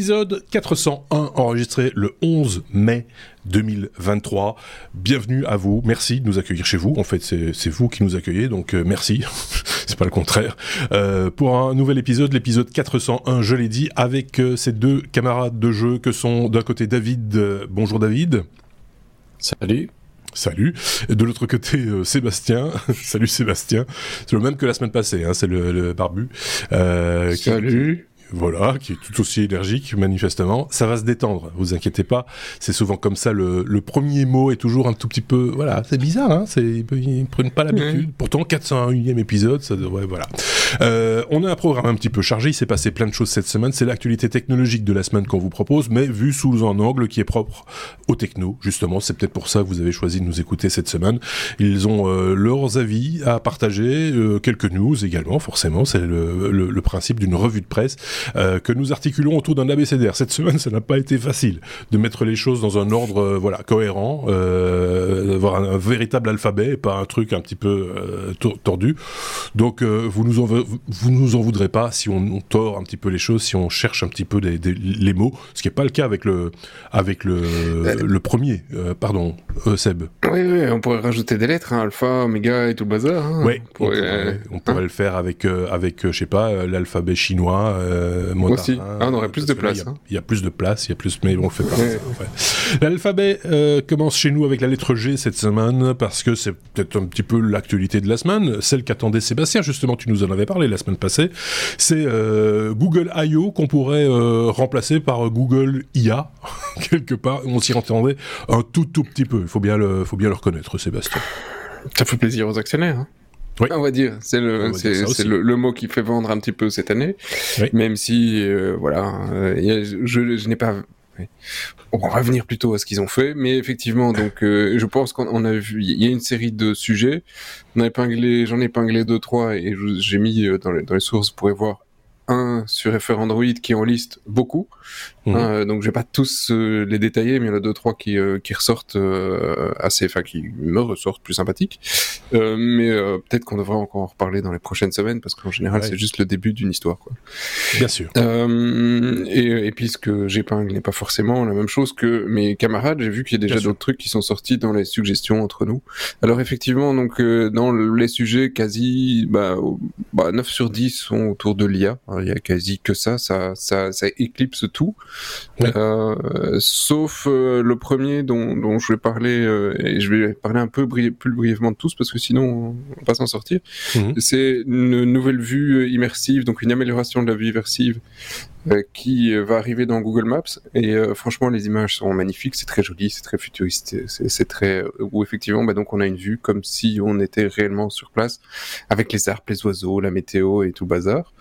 épisode 401 enregistré le 11 mai 2023. Bienvenue à vous. Merci de nous accueillir chez vous. En fait, c'est vous qui nous accueillez, donc euh, merci. c'est pas le contraire. Euh, pour un nouvel épisode, l'épisode 401, je l'ai dit, avec euh, ces deux camarades de jeu que sont d'un côté David. Euh, bonjour David. Salut. Salut. Et de l'autre côté, euh, Sébastien. Salut Sébastien. C'est le même que la semaine passée, hein, c'est le, le, barbu. Euh, Salut. Voilà, qui est tout aussi énergique, manifestement. Ça va se détendre, vous inquiétez pas. C'est souvent comme ça, le, le, premier mot est toujours un tout petit peu... Voilà, c'est bizarre, hein c'est, ils, prennent pas l'habitude. Mmh. Pourtant, 401e épisode, ça devrait... Voilà. Euh, on a un programme un petit peu chargé, il s'est passé plein de choses cette semaine. C'est l'actualité technologique de la semaine qu'on vous propose, mais vu sous un angle qui est propre au techno, justement. C'est peut-être pour ça que vous avez choisi de nous écouter cette semaine. Ils ont euh, leurs avis à partager, euh, quelques news également, forcément. C'est le, le, le principe d'une revue de presse euh, que nous articulons autour d'un abécédaire. Cette semaine, ça n'a pas été facile de mettre les choses dans un ordre euh, voilà cohérent, euh, d'avoir un, un, véritable alphabet, et pas un truc un petit peu euh, tordu. Donc vous nous en vous nous en voudrez pas si on, on, tord un petit peu les choses, si on cherche un petit peu des, des, les mots, ce qui n'est pas le cas avec le avec le, le premier. pardon, Seb. Oui, oui, on pourrait rajouter des lettres, hein, alpha, oméga et tout le bazar. Hein. Oui, on pourrait, on pourrait hein. le faire avec avec je sais pas l'alphabet chinois. Euh, Aussi. Ah, on aurait plus de place. Il y, a, il y, a plus de place, il y a plus, mais on le fait pas. Ouais. Ouais. L'alphabet euh, commence chez nous avec la lettre G cette semaine parce que c'est peut-être un petit peu l'actualité de la semaine, celle qu'attendait Sébastien. Justement, tu nous en avais parlé la semaine passée. C'est euh, Google I.O. qu'on pourrait euh, remplacer par Google IA quelque part. On s'y entendait un tout tout petit peu. Il faut bien le, faut bien le reconnaître, Sébastien. Ça fait plaisir aux actionnaires. Hein oui. On va dire, c'est le, c'est le, le, mot qui fait vendre un petit peu cette année, oui. même si, euh, voilà, euh, je, je n'ai pas. On va revenir plutôt à ce qu'ils ont fait, mais effectivement, donc, euh, je pense qu'on a vu, il y a une série de sujets. On a épinglé, j'en ai épinglé deux trois et j'ai mis dans les, dans les sources, vous pourrez voir un sur FR Android qui en liste beaucoup. Mmh. Euh, donc je vais pas tous euh, les détailler, mais il y en a deux trois qui, euh, qui ressortent euh, assez, enfin qui me ressortent plus sympathiques. Euh, mais peut-être qu'on devrait encore en reparler dans les prochaines semaines parce qu'en général ouais. c'est juste le début d'une histoire. Quoi. Bien sûr. et, et puis ce que j'épingle n'est pas forcément la même chose que mes camarades. J'ai vu qu'il y a déjà d'autres trucs qui sont sortis dans les suggestions entre nous. Alors effectivement, donc dans les sujets quasi bah, bah 9 sur 10 sont autour de l'IA. Il y a quasi que ça, ça, ça, ça éclipse tout. Euh, sauf euh, le premier dont, dont, je vais parler, euh, et je vais parler un peu bri plus brièvement de tous parce que sinon on va pas s'en sortir. Mmh. C'est une nouvelle vue immersive, donc une amélioration de la vue immersive qui va arriver dans Google Maps et euh, franchement les images sont magnifiques, c'est très joli, c'est très futuriste, c'est très où effectivement bah, donc on a une vue comme si on était réellement sur place avec les arbres, les oiseaux, la météo et tout bazar.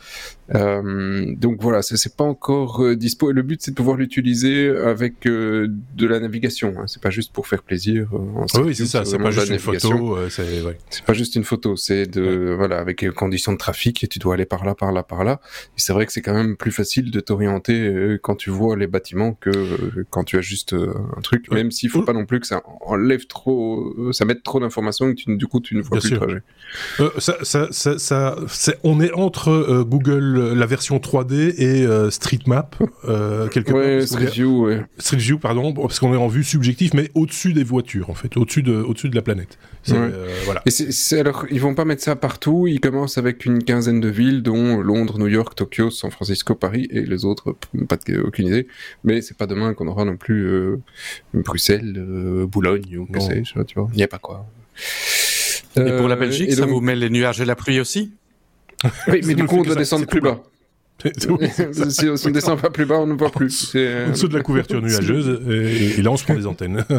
Euh, donc voilà, c'est pas encore euh, dispo et le but c'est de pouvoir l'utiliser avec euh, de la navigation, hein. c'est pas juste pour faire plaisir. oui, c'est ça, c'est pas juste une photo, c'est ouais. pas juste une photo, c'est de ouais. voilà avec les conditions de trafic et tu dois aller par là, par là, par là. Et c'est vrai que c'est quand même plus facile de t'orienter euh, quand tu vois les bâtiments que euh, quand tu as juste euh, un truc, même s'il faut pas non plus que ça enlève trop, ça mette trop d'informations et que tu, du coup tu ne vois Bien plus sûr. le trajet. Ça, ça, ça, on est entre Google, la version 3D et StreetMap, quelque ouais, part. Street View, ouais. Street View, pardon, parce qu'on est en vue subjective, mais au-dessus des voitures, en fait, au-dessus de, au-dessus de la planète. Ouais. voilà. Et c'est, alors, ils vont pas mettre ça partout, ils commencent avec une quinzaine de villes, dont Londres, New York, Tokyo, San Francisco, Paris, et les autres, pas de, aucune idée. Mais c'est pas demain qu'on aura non plus euh, Bruxelles, euh, Boulogne ou que sais-je, tu vois. Il n'y a pas quoi. Et pour la Belgique, ça donc... vous met les nuages et la pluie aussi? Oui, mais du coup, on doit descendre plus bas. si on ne descend pas plus bas, on ne voit plus. En dessous de la couverture nuageuse, et, et, là on se prend des antennes.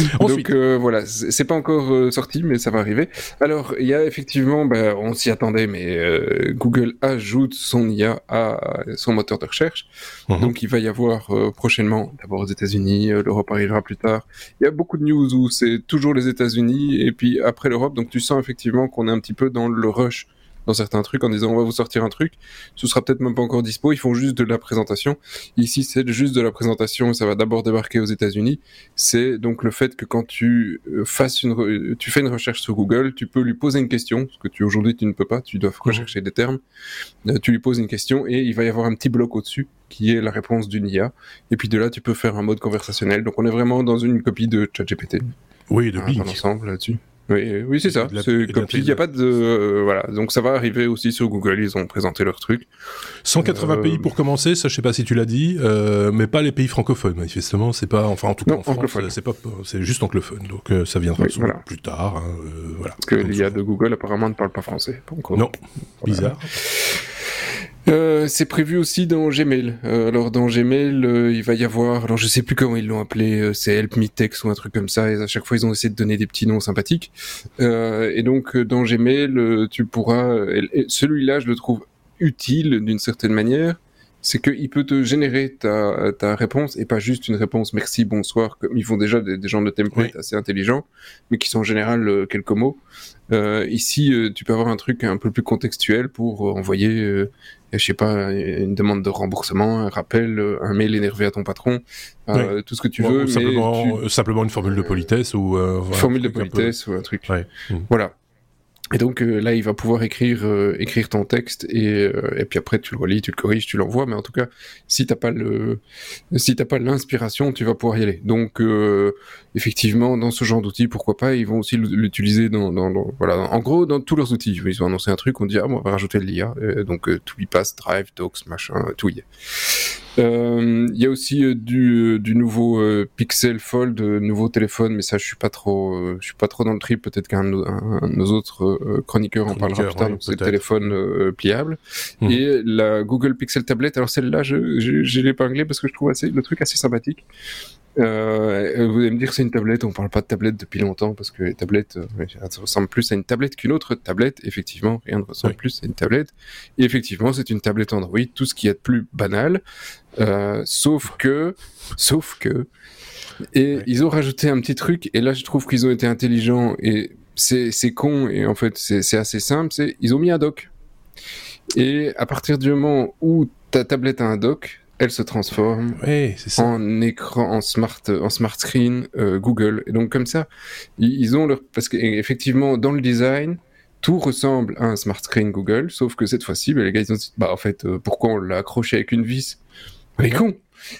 Donc euh, voilà, c'est pas encore euh, sorti, mais ça va arriver. Alors il y a effectivement, bah, on s'y attendait, mais euh, Google ajoute son IA à son moteur de recherche. Mm -hmm. Donc il va y avoir euh, prochainement, d'abord aux États-Unis, euh, l'Europe arrivera plus tard. Il y a beaucoup de news où c'est toujours les États-Unis et puis après l'Europe. Donc tu sens effectivement qu'on est un petit peu dans le rush dans certains trucs en disant on va vous sortir un truc, ce sera peut-être même pas encore dispo, ils font juste de la présentation. Ici, c'est juste de la présentation, ça va d'abord débarquer aux États-Unis. C'est donc le fait que quand tu euh, fasses une, tu fais une recherche sur Google, tu peux lui poser une question, ce que tu aujourd'hui tu ne peux pas, tu dois rechercher des termes. Euh, tu lui poses une question et il va y avoir un petit bloc au-dessus qui est la réponse d'une IA. Et puis de là, tu peux faire un mode conversationnel. Donc on est vraiment dans une copie de ChatGPT. Oui, de Bing. ensemble là-dessus. Oui, oui c'est ça. Il n'y a pas de euh, voilà. Donc ça va arriver aussi sur Google. Ils ont présenté leur truc. 180 euh, pays pour commencer. Ça, je sais pas si tu l'as dit, euh, mais pas les pays francophones. Manifestement, c'est pas. Enfin, en tout cas, en France, c'est pas. C'est juste anglophone. Donc ça viendra plus tard. Hein, voilà. Parce que l'IA de Google apparemment ne parle pas français. Non. Bizarre. Euh, c'est prévu aussi dans Gmail. Euh, alors dans Gmail, euh, il va y avoir, alors je sais plus comment ils l'ont appelé, c'est Help Me Text ou un truc comme ça. Et à chaque fois, ils ont essayé de donner des petits noms sympathiques. et donc dans Gmail, tu pourras, celui-là, je le trouve utile d'une certaine manière c'est qu'il peut te générer ta, ta, réponse et pas juste une réponse merci, bonsoir, comme ils font déjà des, gens de template assez intelligents, mais qui sont en général quelques mots. Ici, tu peux avoir un truc un peu plus contextuel pour envoyer, je sais pas, une demande de remboursement, un rappel, un mail énervé à ton patron, tout ce que tu veux. Simplement, simplement une formule de politesse ou formule de politesse ou un truc. Voilà. Et donc euh, là, il va pouvoir écrire euh, écrire ton texte et, euh, et puis après tu le relis, tu le corriges, tu l'envoies. Mais en tout cas, si t'as pas le si t'as pas l'inspiration, tu vas pouvoir y aller. Donc effectivement, dans ce genre d'outils, pourquoi pas Ils vont aussi l'utiliser dans, dans, voilà, en gros dans tous leurs outils. Ils ont annoncé un truc, on dit ah bon, on va rajouter de l'IA. donc tout y passe, Drive, Docs, machin, tout y est. Euh, il y a aussi euh, du, du, nouveau euh, Pixel Fold, nouveau téléphone, mais ça je suis pas trop, je suis pas trop dans le trip. Peut-être qu'un de nos autres chroniqueurs en parlera plus tard. c'est le téléphone pliable mhm. et la Google Pixel Tablet. Alors celle-là, l'ai épinglée parce que je trouve assez, le truc assez sympathique. Euh, vous allez me dire c'est une tablette, on parle pas de tablette depuis longtemps parce que les tablettes, euh, ça ressemble plus à une tablette qu'une autre tablette. Effectivement, rien ne ressemble plus à une tablette. Et effectivement, c'est une tablette Android, tout ce qui est de plus banal. Euh, sauf que, sauf que, et ils ont rajouté un petit truc. Et là, je trouve qu'ils ont été intelligents et c'est con et en fait c'est assez simple. C'est ils ont mis un dock. Et à partir du moment où ta tablette a un dock, elle se transforme en écran, en smart, en smart screen euh, Google. Et donc comme ça, ils ont leur parce qu'effectivement dans le design, tout ressemble à un smart screen Google, sauf que cette fois-ci, bah, les gars ils ont dit bah en fait euh, pourquoi on l'a accroché avec une vis? Mais con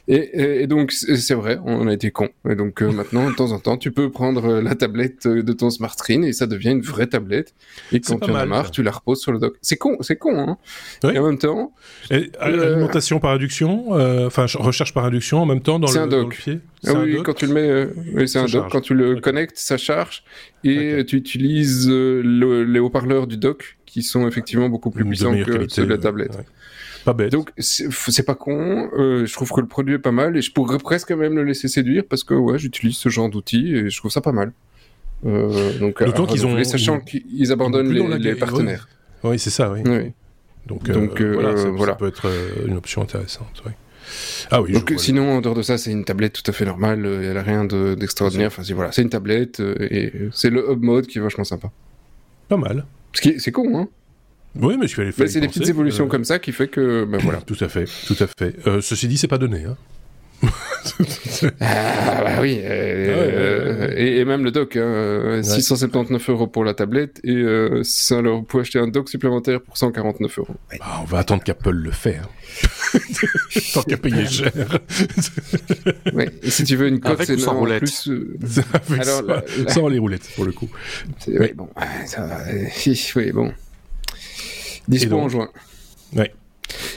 et, et, donc c'est vrai, on a été con. Et donc euh, maintenant, de temps en temps, tu peux prendre euh, la tablette euh, de ton smart screen et ça devient une vraie tablette. Et quand tu en as marre, tu la reposes sur le dock. C'est con, c'est con. Hein Et en même temps, alimentation par induction, enfin recherche par induction en même temps dans, le, un dock. pied. Ah oui, quand tu le mets, oui, c'est un dock. Quand tu le connectes, ça charge et tu utilises les haut-parleurs du dock qui sont effectivement beaucoup plus puissants que ceux de la tablette. Pas bête. Donc c'est pas con. Euh, je trouve que le produit est pas mal et je pourrais presque même le laisser séduire parce que ouais, j'utilise ce genre d'outils et je trouve ça pas mal. Euh, donc d'autant qu'ils ont, sachant qu'ils abandonnent les, partenaires. Oui, c'est ça, oui. Donc, donc euh, voilà, ça, peut être une option intéressante. Oui. Ah oui. Donc sinon, en dehors de ça, c'est une tablette tout à fait normale. N'y a rien d'extraordinaire. enfin, voilà, c'est une tablette et c'est le hub mode qui est vachement sympa. Pas mal. C'est con, hein oui, mais je suis allé faire. c'est des petites évolutions euh, comme ça qui fait que, ben voilà. tout à fait, tout à fait. Euh, ceci dit, c'est pas donné. Hein. ah bah oui, euh, ah Et, même le dock, hein, 679 euros pour la tablette et ça leur peut acheter un dock supplémentaire pour 149 euros. Bah, on va attendre qu'Apple le fait. Hein. Tant qu'à payer cher. ouais. Et si tu veux une coque, c'est sans roulette. Plus, Alors, sans les roulettes pour le coup. Oui, bon, ça va. oui, bon. Dispo en juin. Ouais.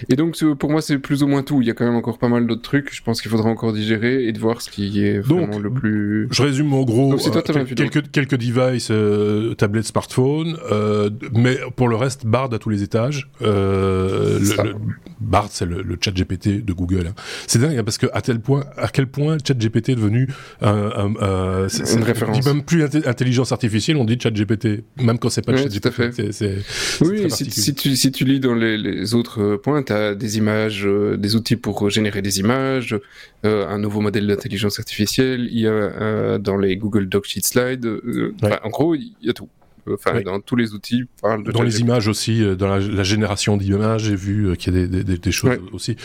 Et donc, pour moi, c'est plus ou moins tout. Il y a quand même encore pas mal d'autres trucs. Je pense qu'il faudra encore digérer et de voir ce qui est vraiment le plus. Je résume en gros. toi, euh, quelques, quelques devices, euh, tablettes, smartphones, euh, mais pour le reste, Bard à tous les étages. Le, Bard, c'est le, le, chat GPT de Google. Hein. C'est dingue hein, parce que à tel point, à quel point chat GPT est devenu un, une référence. On dit même plus intelligence artificielle, on dit chat GPT, même quand c'est pas ouais, chat GPT. C'est, oui, si, si, tu, si tu lis dans les, les autres point, tu as des images, euh, des outils pour générer des images, euh, un nouveau modèle d'intelligence artificielle, il y a euh, dans les Google Doc Sheet Slides, en gros, il y a tout. enfin dans tous les outils parlent de Dans les images aussi, dans la, génération d'images, j'ai vu qu'il y a des, des, choses aussi.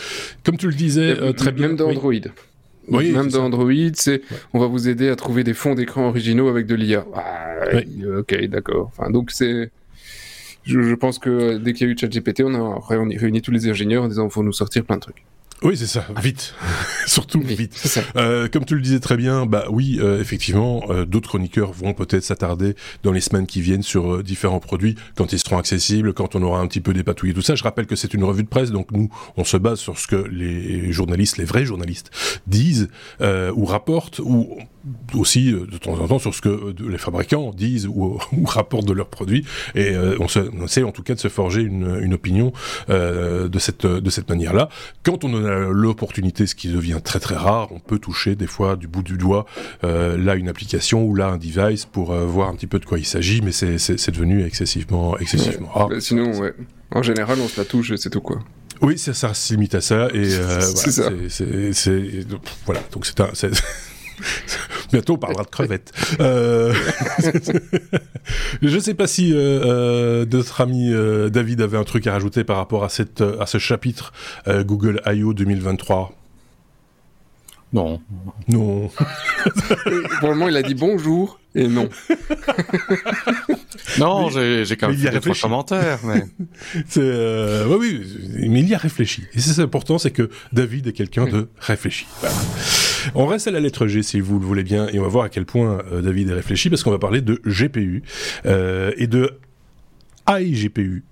Comme tu le disais, très bien. Même dans Android. Oui, même dans Android, c'est on va vous aider à trouver des fonds d'écran originaux avec de l'IA. Ah, ok, d'accord. Enfin, donc c'est je, pense que dès qu'il y a eu ChatGPT, on a réuni tous les ingénieurs en disant il faut nous sortir plein de trucs. Oui, c'est ça, vite. Surtout vite. Euh, comme tu le disais très bien, bah oui, euh, effectivement, euh, d'autres chroniqueurs vont peut-être s'attarder dans les semaines qui viennent sur différents produits quand ils seront accessibles, quand on aura un petit peu dépatouillé tout ça. Je rappelle que c'est une revue de presse, donc nous, on se base sur ce que les journalistes, les vrais journalistes, disent ou rapportent, ou aussi de temps en temps sur ce que les fabricants disent ou, ou rapportent de leurs produits. Et on, se, on, essaie en tout cas de se forger une, une opinion de cette de cette manière-là. Quand on en a l'opportunité, ce qui devient très très rare, on peut toucher des fois du bout du doigt euh, là une application ou là un device pour euh, voir un petit peu de quoi il s'agit, mais c'est devenu excessivement, excessivement rare. Bah, sinon, ouais. En général, on se la touche et c'est tout quoi. Oui, ça, ça se limite à ça et euh, c'est voilà. Donc c'est un Bientôt, on parlera de crevettes. Euh... je ne sais pas si euh, euh, notre ami David avait un truc à rajouter par rapport à, à ce chapitre Google I.O. 2023. Non. Non. Pour le moment, il a dit bonjour et non. non, j'ai quand même fait des trois commentaires. Mais... euh, oui, oui, mais il y a réfléchi. Et c'est important, c'est que David est quelqu'un de réfléchi. On reste à la lettre G si vous le voulez bien, et on va voir à quel point euh, David est réfléchi, parce qu'on va parler de GPU euh, et de iGPU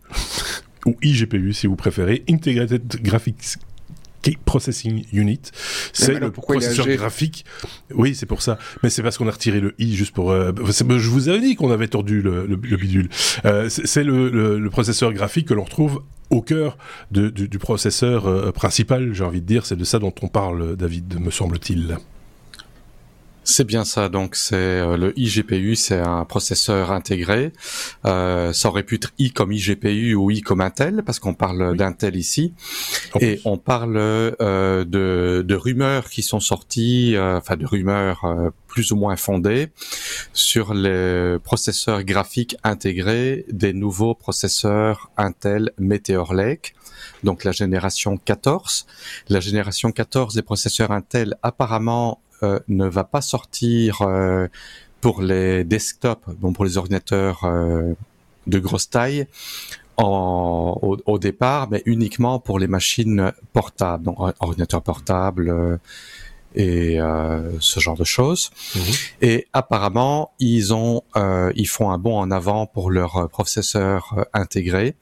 ou iGPU si vous préférez, Integrated Graphics Processing Unit. C'est le processeur graphique. Oui, c'est pour ça. Mais c'est parce qu'on a retiré le i juste pour. Euh, je vous avais dit qu'on avait tordu le, bidule. Euh, c'est le, processeur graphique que l'on retrouve au cœur du, processeur euh, principal. J'ai envie de dire, c'est de ça dont on parle, David, me semble-t-il. C'est bien ça. Donc c'est euh, le iGPU, c'est un processeur intégré. Euh, ça aurait pu être i comme iGPU ou i comme Intel parce qu'on parle d'Intel ici. Et on parle euh, de, de, rumeurs qui sont sorties, euh, enfin de rumeurs euh, plus ou moins fondées sur les processeurs graphiques intégrés des nouveaux processeurs Intel Meteor Lake donc la génération 14. La génération 14 des processeurs Intel apparemment euh, ne va pas sortir euh, pour les desktops, bon pour les ordinateurs euh, de grosse taille en, au, départ, mais uniquement pour les machines portables, donc ordinateurs portables et ce genre de choses. Mhm. Et apparemment, ils ont, ils font un bond en avant pour leur processeur intégré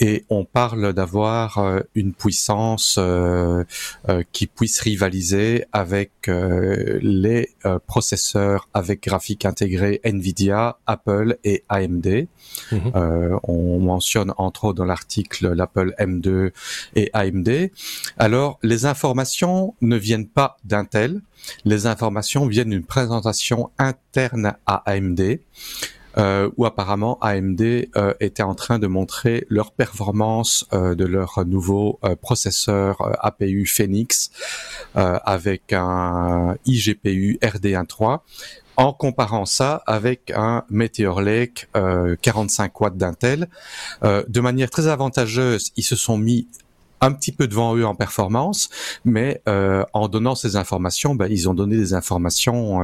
et on parle d'avoir euh, une puissance euh, euh, qui puisse rivaliser avec les processeurs avec graphique intégré Nvidia, Apple et AMD. Mhm. on mentionne entre autres dans l'article l'Apple M2 et AMD. Alors les informations ne viennent pas d'Intel, les informations viennent d'une présentation interne à AMD où apparemment AMD euh, était en train de montrer leur performance euh, de leur nouveau euh, processeur euh, APU Phoenix avec un iGPU RD13 en comparant ça avec un Meteor Lake 45 watts d'Intel. de manière très avantageuse, ils se sont mis un petit peu devant eux en performance, mais en donnant ces informations, ben, ils ont donné des informations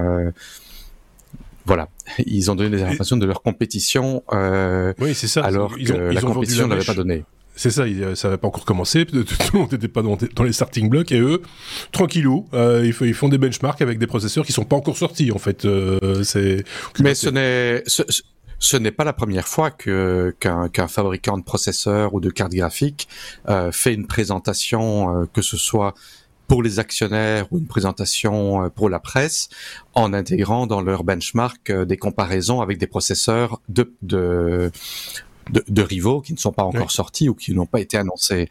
voilà, ils ont donné des informations de leur compétition. Euh, oui, c'est ça. Alors ils ont, que la compétition n'avait pas donné. C'est ça, ça n'avait pas encore commencé, tout le monde n'était pas dans, les starting blocks, et eux, tranquillou, euh, ils, font des benchmarks avec des processeurs qui sont pas encore sortis, en fait. Euh, c'est Mais ce n'est... Ce, n'est pas la première fois que qu'un fabricant de processeurs ou de cartes graphiques euh, fait une présentation, euh, que ce soit pour les actionnaires ou une présentation euh, pour la presse en intégrant dans leur benchmark euh, des comparaisons avec des processeurs de, de, de, rivaux qui ne sont pas encore sortis ou qui n'ont pas été annoncés.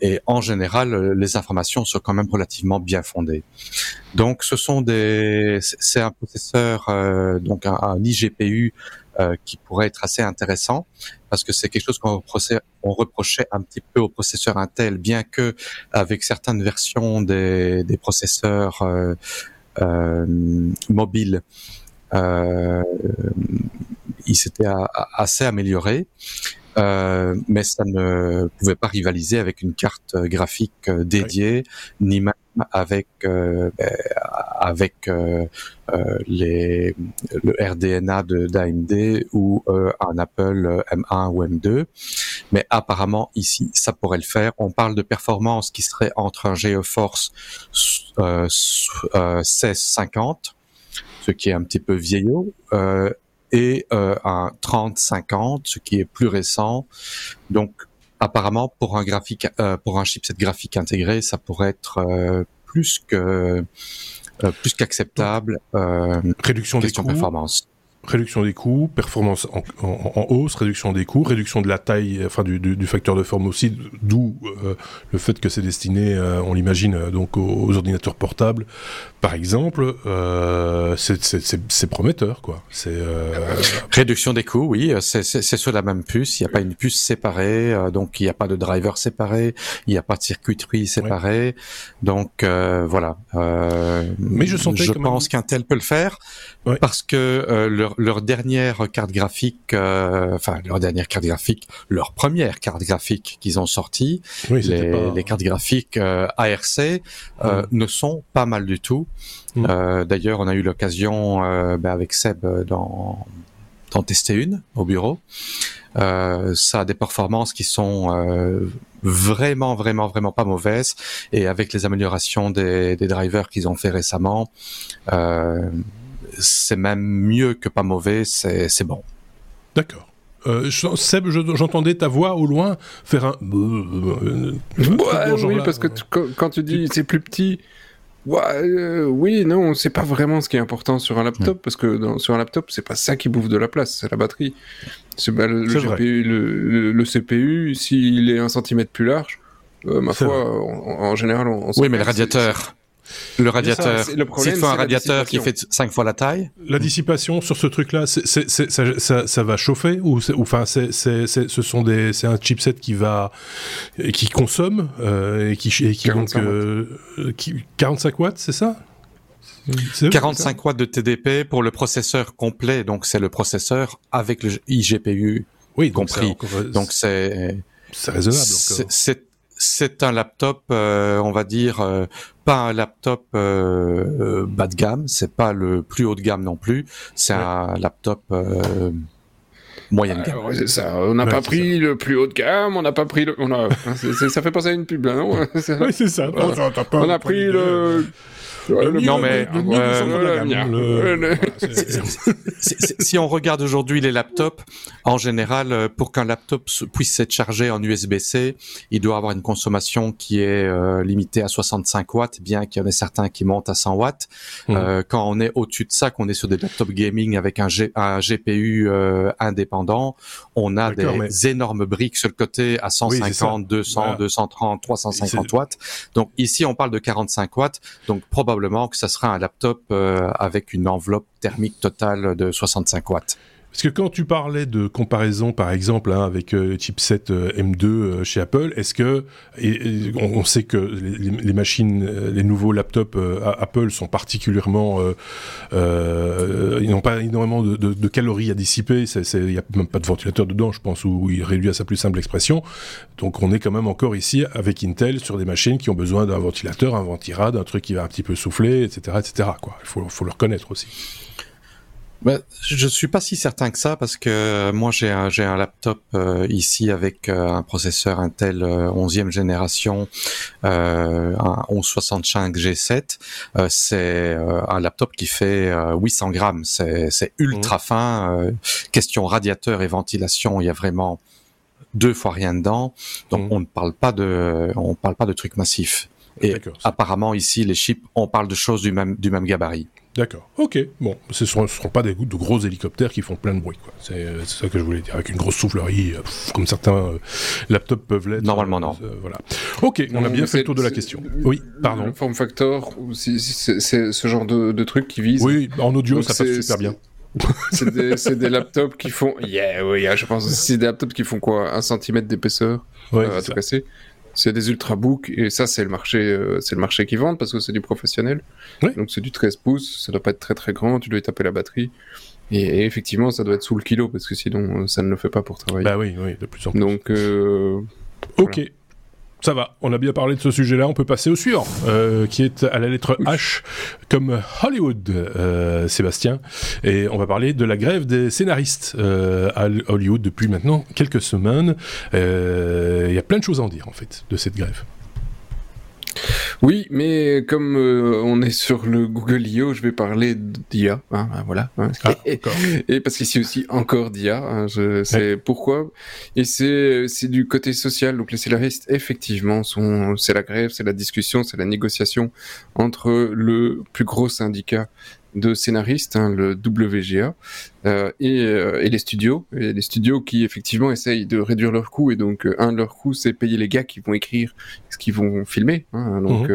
Et en général, euh, les informations sont quand même relativement bien fondées. Donc, ce sont des, c'est un processeur, donc un, un iGPU euh, qui pourrait être assez intéressant parce que c'est quelque chose qu'on on reprochait un petit peu aux processeurs Intel, bien que avec certaines versions des, des processeurs euh, euh, mobiles, il s'était assez amélioré. Euh, mais ça ne pouvait pas rivaliser avec une carte graphique euh, dédiée, ni même avec euh, ben, avec euh, euh les le RDNA de d'AMD ou un Apple M1 ou M2. Mais apparemment ici, ça pourrait le faire. On parle de performance qui serait entre un GeForce euh, 1650 ce qui est un petit peu vieillot, euh, et euh, un 3050, ce qui est plus récent. Donc apparemment pour un graphique, euh, pour un chipset graphique intégré, ça pourrait être euh, plus que euh, plus qu'acceptable. réduction des coûts, performance réduction des coûts, performance en, en, hausse, réduction des coûts, réduction de la taille, enfin du, du, du facteur de forme aussi, d'où euh, le fait que c'est destiné, euh, on l'imagine, euh, donc aux, ordinateurs portables, par exemple, c'est prometteur, quoi. C'est réduction des coûts, oui, c'est sur la même puce, il n'y a pas une puce séparée, donc il n'y a pas de driver séparé, il n'y a pas de circuiterie séparée, donc voilà. Mais je sentais je pense qu'un tel peut le faire parce que leur leur, dernière carte graphique, euh, enfin leur dernière carte graphique, leur première carte graphique qu'ils ont sortie, les, cartes graphiques euh, ARC euh, mm. ne sont pas mal du tout. Mm. D'ailleurs, on a eu l'occasion ben, avec Seb d'en tester une au bureau. ça a des performances qui sont vraiment, vraiment, vraiment pas mauvaises. Et avec les améliorations des, des drivers qu'ils ont fait récemment, euh, c'est même mieux que pas mauvais, c'est bon. D'accord. Euh, Seb, j'entendais ta voix au loin faire un. oui, parce que quand tu dis c'est plus petit, euh, oui, non, c'est pas vraiment ce qui est important sur un laptop, parce que sur un laptop, c'est pas ça qui bouffe de la place, c'est la batterie. C'est le, le, CPU, s'il est un centimètre plus large, euh, ma foi, en, général, on, Oui, mais le radiateur. Le radiateur. le problème, S'il faut un radiateur qui fait 5 fois la taille. La dissipation sur ce truc-là, ça, ça, va chauffer ou, enfin, c'est, ce sont des, c'est un chipset qui va, qui consomme euh, et qui, et qui 45 donc, euh, qui, 45 watts, c'est ça? 45 watts de TDP pour le processeur complet, donc c'est le processeur avec le iGPU oui, compris. Donc c'est c'est raisonnable. C'est c'est un laptop, euh, on va dire, euh, pas un laptop euh, bas de gamme, c'est pas le plus haut de gamme non plus, c'est un laptop moyenne gamme. On n'a pas pris le plus haut de gamme, on n'a pas pris le, on a, ça fait penser à une pub là, non? Oui, c'est ça. on a pris le non mais si on regarde aujourd'hui les laptops, en général, euh, pour qu'un laptop puisse être chargé en USB-C, il doit avoir une consommation qui est euh, limitée à 65 watts, bien qu'il y en ait certains qui montent à 100 watts. Mmh. Euh, quand on est au-dessus de ça, qu'on est sur des laptops gaming avec un, un GPU indépendant, on a des énormes briques sur le côté à 150, 200, 230, 350 watts. Donc ici, on parle de 45 watts. Donc probablement probablement que ça sera un laptop euh, avec une enveloppe thermique totale de 65 watts. Parce que quand tu parlais de comparaison, par exemple, hein, avec euh, chipset euh, M2 euh, chez Apple, est-ce que on, sait que les, machines, les nouveaux laptops Apple sont particulièrement, ils n'ont pas énormément de, calories à dissiper. Il n'y a même pas de ventilateur dedans, je pense, ou il réduit à sa plus simple expression. Donc on est quand même encore ici avec Intel sur des machines qui ont besoin d'un ventilateur, un ventirad, un truc qui va un petit peu souffler, etc., etc. Il faut le reconnaître aussi. Ben, je suis pas si certain que ça parce que moi j'ai un, j'ai un laptop euh, ici avec euh, un processeur Intel 11e euh, génération, un 1165 G7. c'est un laptop qui fait 800 grammes. C'est, c'est ultra mmh. fin. question radiateur et ventilation, il y a vraiment deux fois rien dedans. Donc mmh. on ne parle pas de, on parle pas de trucs massifs. Et apparemment ici les chips, on parle de choses du même du même gabarit. D'accord. Ok. Bon, ce ne seront, pas des de gros hélicoptères qui font plein de bruit. Euh, c'est ça que je voulais dire. Avec une grosse soufflerie, euh, comme certains euh, laptops peuvent l'être. Normalement, non. voilà. Ok, on a bien fait le tour de la question. Oui, pardon. Le form factor, c'est ce genre de, truc qui vise. Oui, en audio, ça passe super bien. c'est des, des, laptops qui font. Yeah, oui, je pense. C'est des laptops qui font quoi? Un centimètre d'épaisseur ouais, à tout casser. C'est des ultrabooks et ça c'est le marché, euh, c'est le marché qui vend parce que c'est du professionnel. Donc c'est du 13 pouces, ça doit pas être très très grand, tu dois y taper la batterie. Et, effectivement, ça doit être sous le kilo parce que sinon euh, ça ne le fait pas pour travailler. Bah oui, oui, de plus en plus. Donc, euh, ok. Ça va, on a bien parlé de ce sujet-là, on peut passer au suivant, euh, qui est à la lettre H, comme Hollywood, euh, Sébastien. Et on va parler de la grève des scénaristes euh, à Hollywood depuis maintenant quelques semaines. Il y a plein de choses à en dire, en fait, de cette grève. Oui, mais comme euh, on est sur le Google I.O., je vais parler d'IA. Hein, hein, voilà. Hein. Ah, et, parce qu'ici aussi encore d'IA. Hein, je sais pourquoi. Et c'est c'est du côté social. Donc les scénaristes, effectivement, sont c'est la grève, c'est la discussion, c'est la négociation entre le plus gros syndicat de scénaristes, hein, le WGA, euh, et, euh, et, les studios, et les studios qui effectivement essayent de réduire leurs coûts, et donc euh, un de leurs coûts c'est payer les gars qui vont écrire ce qu'ils vont filmer, hein, donc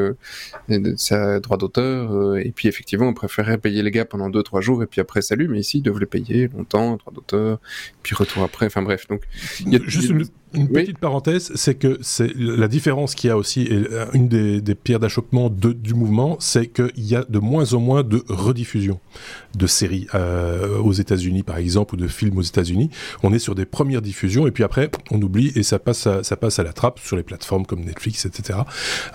mmh. ça droit d'auteur, et puis effectivement on préférait payer les gars pendant deux trois jours et puis après salut, mais ici ils doivent les payer longtemps, droit d'auteur, puis retour après, enfin bref, donc il y a juste une, une petite parenthèse, c'est que c'est la différence qu'il y a aussi, et une des, des pierres d'achoppement de, du mouvement, c'est qu'il y a de moins en moins de rediffusion de séries euh, aux États-Unis, par exemple, ou de films aux États-Unis. On est sur des premières diffusions, et puis après, on oublie et ça passe à, ça passe à la trappe sur les plateformes comme Netflix, etc.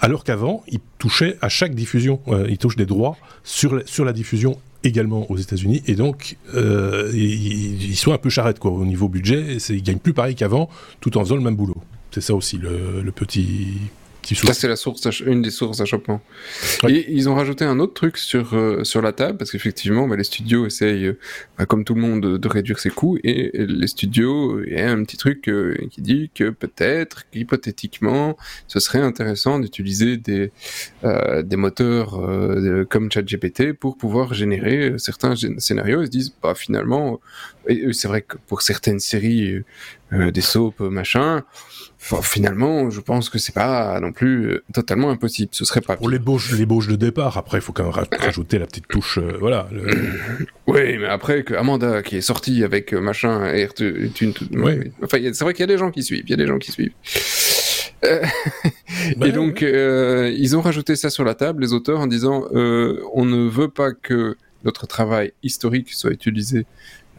Alors qu'avant, ils touchaient à chaque diffusion, euh, ils touchent des droits sur la, diffusion également aux États-Unis et donc euh, ils, sont un peu charrettes quoi au niveau budget. Ils gagnent plus pareil qu'avant, tout en faisant le même boulot. C'est ça aussi le petit ça, c'est la source, une des sources d'achoppement. Et ils ont rajouté un autre truc sur, euh, sur la table, parce qu'effectivement, bah, les studios essayent, euh, bah, comme tout le monde, de, réduire ses coûts, et les studios, il y a un petit truc euh, qui dit que peut-être, hypothétiquement, ce serait intéressant d'utiliser des, des moteurs comme ChatGPT pour pouvoir générer certains scénarios. Ils se disent, bah, finalement, c'est vrai que pour certaines séries, des soaps, machin, finalement, je pense que c'est pas non plus euh, totalement impossible. Ce serait pas pour les les bauches de départ. Après, il faut quand même rajouter la petite touche, euh, voilà. oui, mais après que Amanda qui est sortie avec euh, machin, et une, enfin, c'est vrai qu'il y a des gens qui suivent, il y a des gens qui suivent. et donc, ils ont rajouté ça sur la table, les auteurs, en disant on ne veut pas que notre travail historique soit utilisé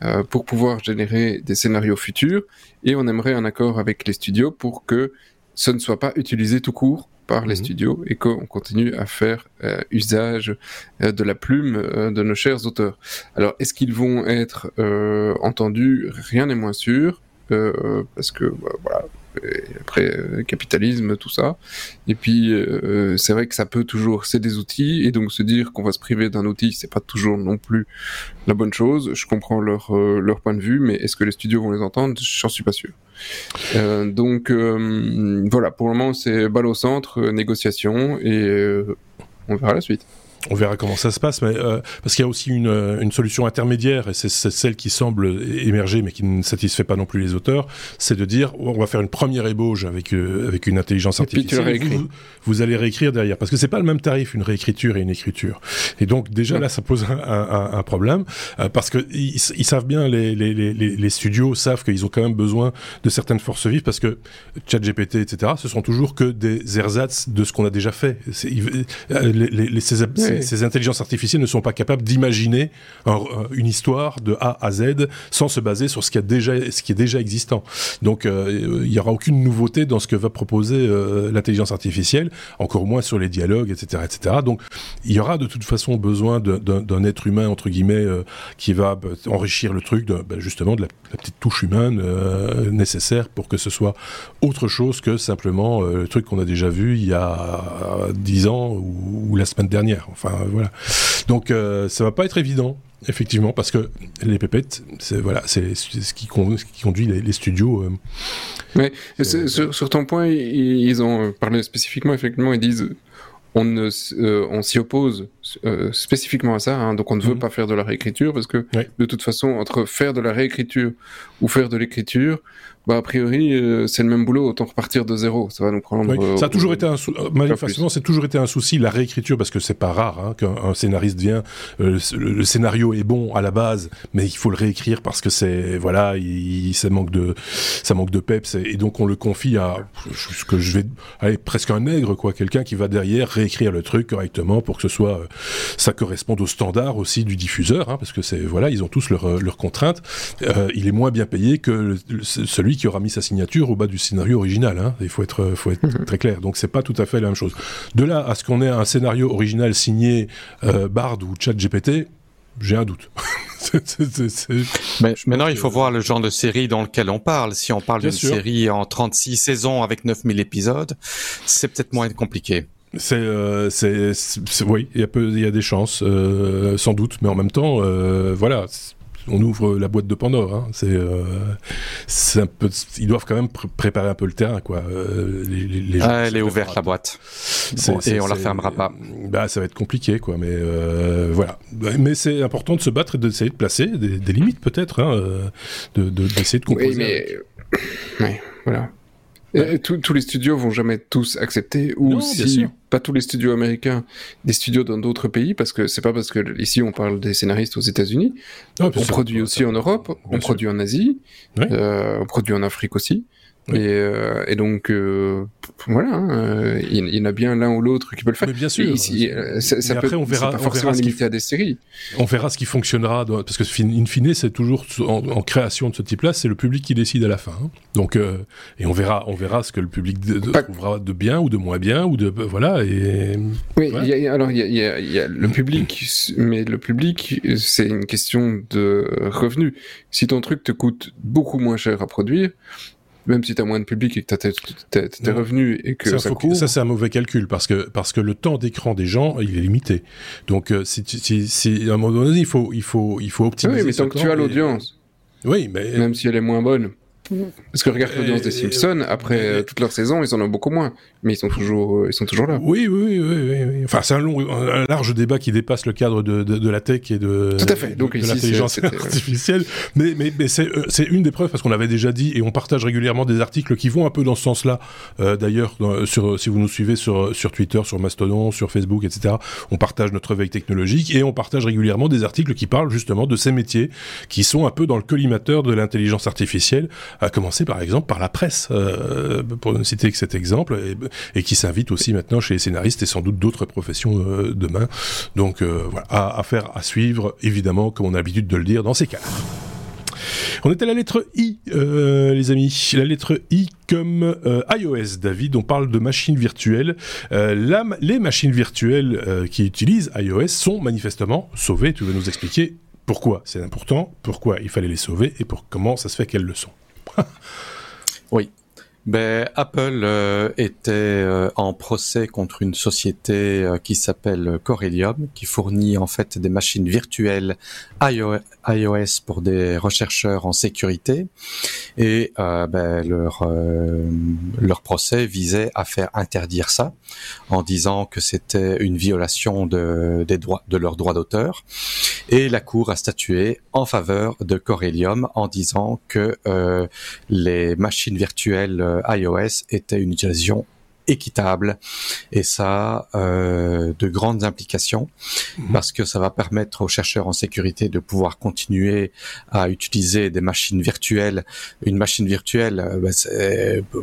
euh, pour pouvoir générer des scénarios futurs et on aimerait un accord avec les studios pour que ce ne soit pas utilisé tout court par les mhm. studios et qu'on continue à faire euh, usage euh, de la plume de nos chers auteurs. Alors, est-ce qu'ils vont être entendus? Rien n'est moins sûr, parce que bah, voilà, après euh, capitalisme, tout ça. Et puis euh, c'est vrai que ça peut toujours, c'est des outils, et donc se dire qu'on va se priver d'un outil, c'est pas toujours non plus la bonne chose. Je comprends leur euh, leur point de vue, mais est-ce que les studios vont les entendre? J'en suis pas sûr. donc voilà, pour le moment c'est balle au centre, négociation, et on verra la suite. On verra comment ça se passe, mais euh, parce qu'il y a aussi une, euh, une, solution intermédiaire, et c'est celle qui semble émerger, mais qui ne satisfait pas non plus les auteurs, c'est de dire on va faire une première ébauche avec euh, avec une intelligence artificielle. Et vous, vous, allez réécrire derrière, parce que c'est pas le même tarif une réécriture et une écriture. Et donc déjà là, ça pose un, un, un problème parce que ils, savent bien les, les, les, les studios savent qu'ils ont quand même besoin de certaines forces vives parce que ChatGPT, etc. Ce sont toujours que des ersatz de ce qu'on a déjà fait. Les, les, ces, ces, intelligences artificielles ne sont pas capables d'imaginer une histoire de A à Z sans se baser sur ce qui, a déjà, ce qui est déjà existant. Donc euh, il n'y aura aucune nouveauté dans ce que va proposer euh, l'intelligence artificielle, encore moins sur les dialogues, etc., etc. Donc il y aura de toute façon besoin d'un être humain entre guillemets euh, qui va bah, enrichir le truc, bah, justement de la, petite touche humaine nécessaire pour que ce soit autre chose que simplement le truc qu'on a déjà vu il y a dix ans ou, ou la semaine dernière. Enfin, voilà. Donc, euh, ça va pas être évident, effectivement, parce que les pépettes, c'est voilà, c'est ce qui, conduit les, studios. Euh, Mais sur, ton point, ils ont parlé spécifiquement, effectivement, ils disent on, euh, on s'y oppose spécifiquement à ça. Hein. donc on ne veut mhm. pas faire de la réécriture parce que de toute façon, entre faire de la réécriture ou faire de l'écriture, bah, a priori, euh, c'est le même boulot, autant repartir de zéro. Ça va nous prendre. Euh, ça a toujours été un euh, manifestement, c'est toujours été un souci la réécriture parce que c'est pas rare hein, qu'un scénariste vient, le, scénario est bon à la base, mais il faut le réécrire parce que c'est voilà, il, ça manque de ça manque de peps et, donc on le confie à ce que je vais aller presque un nègre quoi, quelqu'un qui va derrière réécrire le truc correctement pour que ce soit ça corresponde aux standards aussi du diffuseur, hein, parce que c'est voilà, ils ont tous leurs leurs contraintes. il est moins bien payé que celui qui aura mis sa signature au bas du scénario original. Hein. Il faut être, faut être mhm. très clair. Donc c'est pas tout à fait la même chose. De là à ce qu'on ait un scénario original signé euh, Bard ou ChatGPT, j'ai un doute. Mais maintenant, il faut voir le genre de série dans lequel on parle. Si on parle d'une série en 36 saisons avec 9000 épisodes, c'est peut-être moins compliqué. C'est, euh, c'est, oui, il y a il y a des chances, euh, sans doute, mais en même temps, euh, voilà, on ouvre la boîte de Pandore. Hein. C'est, euh, c'est un peu, ils doivent quand même préparer un peu le terrain, quoi. Euh, les, les, ah, elle est ouverte la boîte, et on la fermera pas. Bah, ça va être compliqué, quoi. Mais euh, voilà. Mais c'est important de se battre et d'essayer de placer des, limites, peut-être, hein, de, d'essayer de composer. Oui, mais ouais, voilà. Tous les studios vont jamais tous accepter, ou si pas tous les studios américains, des studios dans d'autres pays, parce que c'est pas parce que ici on parle des scénaristes aux États-Unis. on produit aussi en Europe, on produit en Asie, euh, on produit en Afrique aussi. Et, euh, et, donc euh, voilà, hein, il, y en a bien l'un ou l'autre qui peut le faire. Mais bien sûr. Ici, euh, ça, peut, après, on verra, pas forcément on verra à des séries. On verra ce qui fonctionnera, parce que in fine, c'est toujours en, création de ce type-là, c'est le public qui décide à la fin. Hein. Donc euh, et on verra, on verra ce que le public trouvera de bien ou de moins bien ou de voilà et. Oui, Y a, alors il y a, y a, le public, mais le public, c'est une question de revenus. Si ton truc te coûte beaucoup moins cher à produire même si tu as moins de public et que tu as tes revenus et que ça, court... Ça, c'est un mauvais calcul parce que, parce que le temps d'écran des gens, il est limité. Donc, euh, si, si, si, à un moment donné, il faut, il faut, il faut optimiser. Oui, mais tant que tu as l'audience. Oui, mais. Même si elle est moins bonne. Parce que regarde l'audience des Simpsons, après euh, toute leur saison, ils en ont beaucoup moins, mais ils sont toujours, euh, ils sont toujours là. Oui, oui, oui, oui. Enfin, c'est un long, un large débat qui dépasse le cadre de, de, de la tech et de, Tout à fait. Donc, de l'intelligence artificielle. Mais, mais, mais c'est, euh, c'est une des preuves parce qu'on l'avait déjà dit et on partage régulièrement des articles qui vont un peu dans ce sens-là. Euh, d'ailleurs, sur, si vous nous suivez sur, sur Twitter, sur Mastodon, sur Facebook, etc., on partage notre veille technologique et on partage régulièrement des articles qui parlent justement de ces métiers qui sont un peu dans le collimateur de l'intelligence artificielle à commencer par exemple par la presse, euh, pour ne citer que cet exemple, et, qui s'invite aussi maintenant chez les scénaristes et sans doute d'autres professions euh, demain. Donc euh, voilà, à, faire, à suivre, évidemment, comme on a l'habitude de le dire dans ces cas. On est à la lettre I, les amis. La lettre I comme iOS, David. On parle de machines virtuelles. Les machines virtuelles qui utilisent iOS sont manifestement sauvées. Tu veux nous expliquer pourquoi c'est important, pourquoi il fallait les sauver et pour comment ça se fait qu'elles le sont. Oui. Ben, Apple euh, était euh, en procès contre une société euh, qui s'appelle Corellium, qui fournit en fait des machines virtuelles iOS, pour des chercheurs en sécurité. Et ben, leur, leur procès visait à faire interdire ça, en disant que c'était une violation de, des droits, de leurs droits d'auteur. Et la Cour a statué en faveur de Corellium en disant que les machines virtuelles iOS était une utilisation équitable et ça a euh, de grandes implications mhm. parce que ça va permettre aux chercheurs en sécurité de pouvoir continuer à utiliser des machines virtuelles. Une machine virtuelle, euh, ben,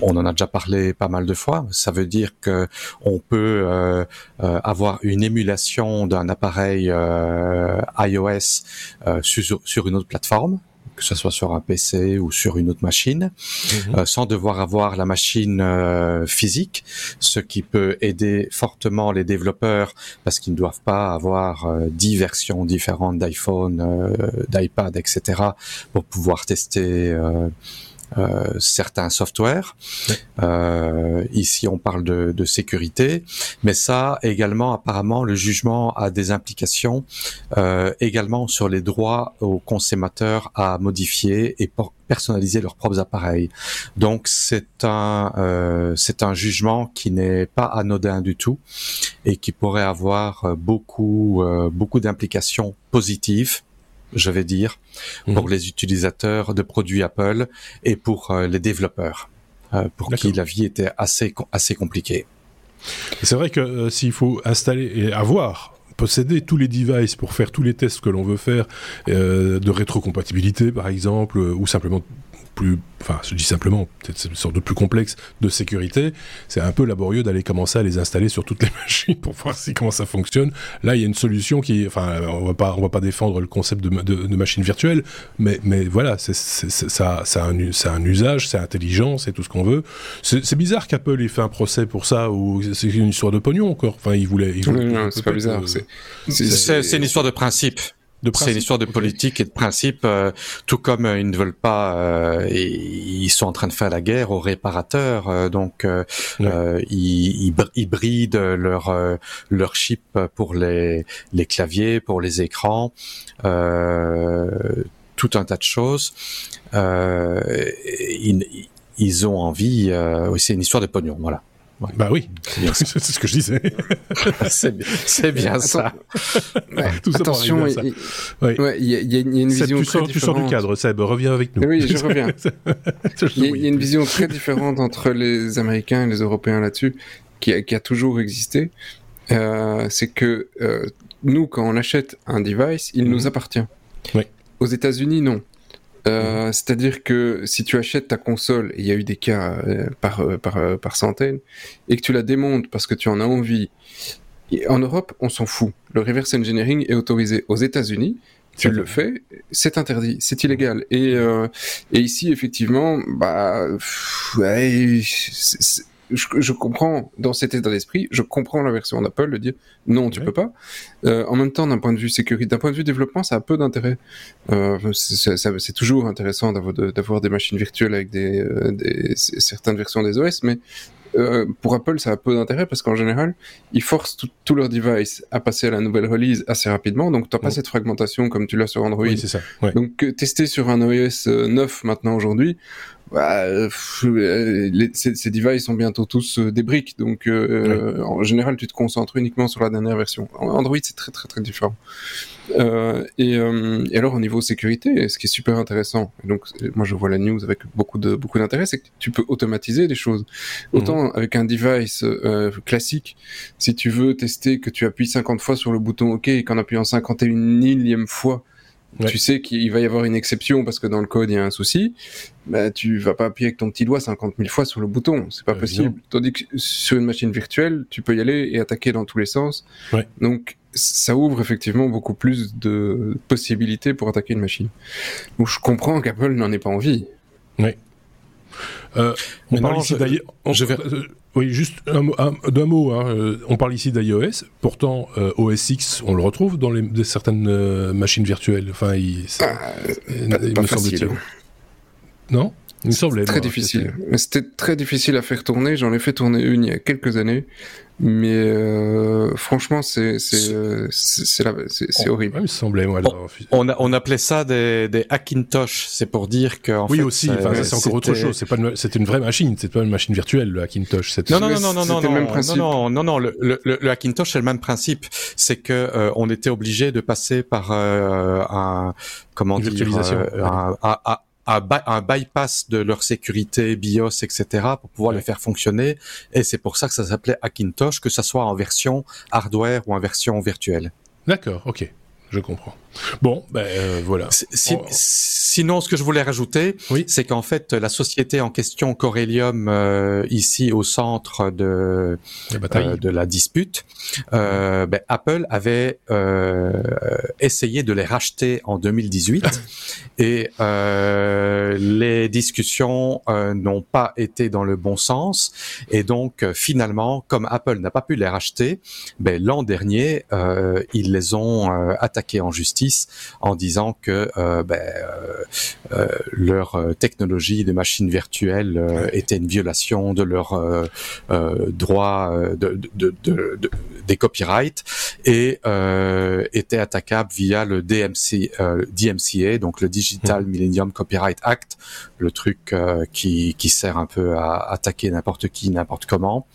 on en a déjà parlé pas mal de fois. Ça veut dire que on peut avoir une émulation d'un appareil iOS sur, une autre plateforme que ce soit sur un PC ou sur une autre machine, mhm. euh, sans devoir avoir la machine euh, physique, ce qui peut aider fortement les développeurs parce qu'ils ne doivent pas avoir euh, dix versions différentes d'iPhone, d'iPad, etc. pour pouvoir tester euh, certains softwares. Euh, ici, on parle de, de, sécurité, mais ça également, apparemment, le jugement a des implications euh, également sur les droits aux consommateurs à modifier et personnaliser leurs propres appareils. Donc, c'est un euh, c'est un jugement qui n'est pas anodin du tout et qui pourrait avoir beaucoup beaucoup d'implications positives je vais dire, mhm. pour les utilisateurs de produits Apple et pour euh, les développeurs, euh, pour qui la vie était assez, assez compliquée. C'est vrai que euh, s'il faut installer et avoir posséder tous les devices pour faire tous les tests que l'on veut faire de rétrocompatibilité par exemple ou simplement plus, enfin, je dis simplement, peut-être une sorte de plus complexe de sécurité, c'est un peu laborieux d'aller commencer à les installer sur toutes les machines pour voir si comment ça fonctionne. Là, il y a une solution qui, enfin, on va pas, on va pas défendre le concept de, de, machine virtuelle, mais, mais voilà, c'est, ça, ça a un, c'est un usage, c'est intelligent, c'est tout ce qu'on veut. C'est, bizarre qu'Apple ait fait un procès pour ça ou c'est une histoire de pognon encore. Enfin, il voulait. non, c'est pas bizarre. c'est, c'est une histoire de principe. C'est une histoire de politique et de principe, euh, tout comme euh, ils ne veulent pas, euh, ils sont en train de faire la guerre aux réparateurs, donc ils, ils, brident leur leur chip pour les les claviers, pour les écrans, tout un tas de choses. Ils, ils, ont envie, c'est une histoire de pognon, voilà. Bah oui, c'est ce que je disais. c'est bien, ça. Attention, il y, a une vision tu très sors, différente. Tu sors du cadre, Seb, reviens avec nous. Oui, je reviens. Il y, a une vision très différente entre les Américains et les Européens là-dessus, qui, a toujours existé. Euh, c'est que euh, nous, quand on achète un device, il nous mhm. appartient. Oui. Aux États-Unis, non. Euh, mhm. C'est-à-dire que si tu achètes ta console, et il y a eu des cas euh, par, euh, par, par centaines, et que tu la démontes parce que tu en as envie, en Europe, on s'en fout. Le reverse engineering est autorisé aux États-Unis. Tu le fais, c'est interdit, c'est illégal. Et, et ici, effectivement, bah, ouais, je, comprends dans cet état d'esprit, je comprends la version d'Apple de dire non, tu peux pas. Euh, en même temps, d'un point de vue sécurité, d'un point de vue développement, ça a peu d'intérêt. Euh, c'est toujours intéressant d'avoir des machines virtuelles avec des, euh, des, certaines versions des OS, mais euh, pour Apple, ça a peu d'intérêt parce qu'en général, ils forcent tous leurs devices à passer à la nouvelle release assez rapidement. Donc, tu n'as pas cette fragmentation comme tu l'as sur Android. Oui, ça. Donc, tester sur un OS 9 maintenant aujourd'hui, bah, ces, ces, devices sont bientôt tous euh, des briques, donc euh, en général tu te concentres uniquement sur la dernière version. Android c'est très très très différent. Euh, et, euh, et, alors au niveau sécurité, ce qui est super intéressant, donc moi je vois la news avec beaucoup de beaucoup d'intérêt, c'est que tu peux automatiser des choses. Autant mhm. avec un device euh, classique, si tu veux tester que tu appuies 50 fois sur le bouton OK et qu'en appuyant 51 millième fois tu sais qu'il va y avoir une exception parce que dans le code il y a un souci, bah, tu vas pas appuyer avec ton petit doigt 50 000 fois sur le bouton, c'est pas possible. Tandis que sur une machine virtuelle, tu peux y aller et attaquer dans tous les sens. Donc ça ouvre effectivement beaucoup plus de possibilités pour attaquer une machine. Donc je comprends qu'Apple n'en ait pas envie. Oui. Euh, on parle ici d'ailleurs. Je vais... Oui, juste d'un mot. Hein, euh, on parle ici d'iOS. Pourtant, euh, OS X, on le retrouve dans les, certaines euh, machines virtuelles. Enfin, il, ah, me semble-t-il. Non? Il me semblait. Très difficile. Mais c'était très difficile à faire tourner. J'en ai fait tourner une il y a quelques années. Mais euh, franchement, c'est c'est c'est horrible. il me semblait moi. On, a, on appelait ça des, des Hackintosh. C'est pour dire que en oui aussi. Enfin, c'est encore autre chose. C'est pas c'est une vraie machine. C'est pas une machine virtuelle le Hackintosh. Non non non non non non non, non non non le le, le Hackintosh c'est le même principe. C'est que euh, on était obligé de passer par euh, un comment dire un, un, un, un, bypass de leur sécurité BIOS, etc., pour pouvoir les faire fonctionner. Et c'est pour ça que ça s'appelait Hackintosh, que ça soit en version hardware ou en version virtuelle. D'accord, ok je comprends. Bon, ben euh, voilà. Sinon, ce que je voulais rajouter, c'est qu'en fait, la société en question, Corellium, euh, ici au centre de euh, de la dispute, ben, Apple avait essayé de les racheter en 2018 et les discussions n'ont pas été dans le bon sens. Et donc finalement, comme Apple n'a pas pu les racheter, ben, l'an dernier, ils les ont attaqués en justice en disant que ben, leur technologie de machine virtuelle était une violation de leurs droits de, de, de, des copyrights et était attaquable via le DMC, DMCA, donc le Digital mmh. Millennium Copyright Act, le truc qui, qui sert un peu à attaquer n'importe qui, n'importe comment.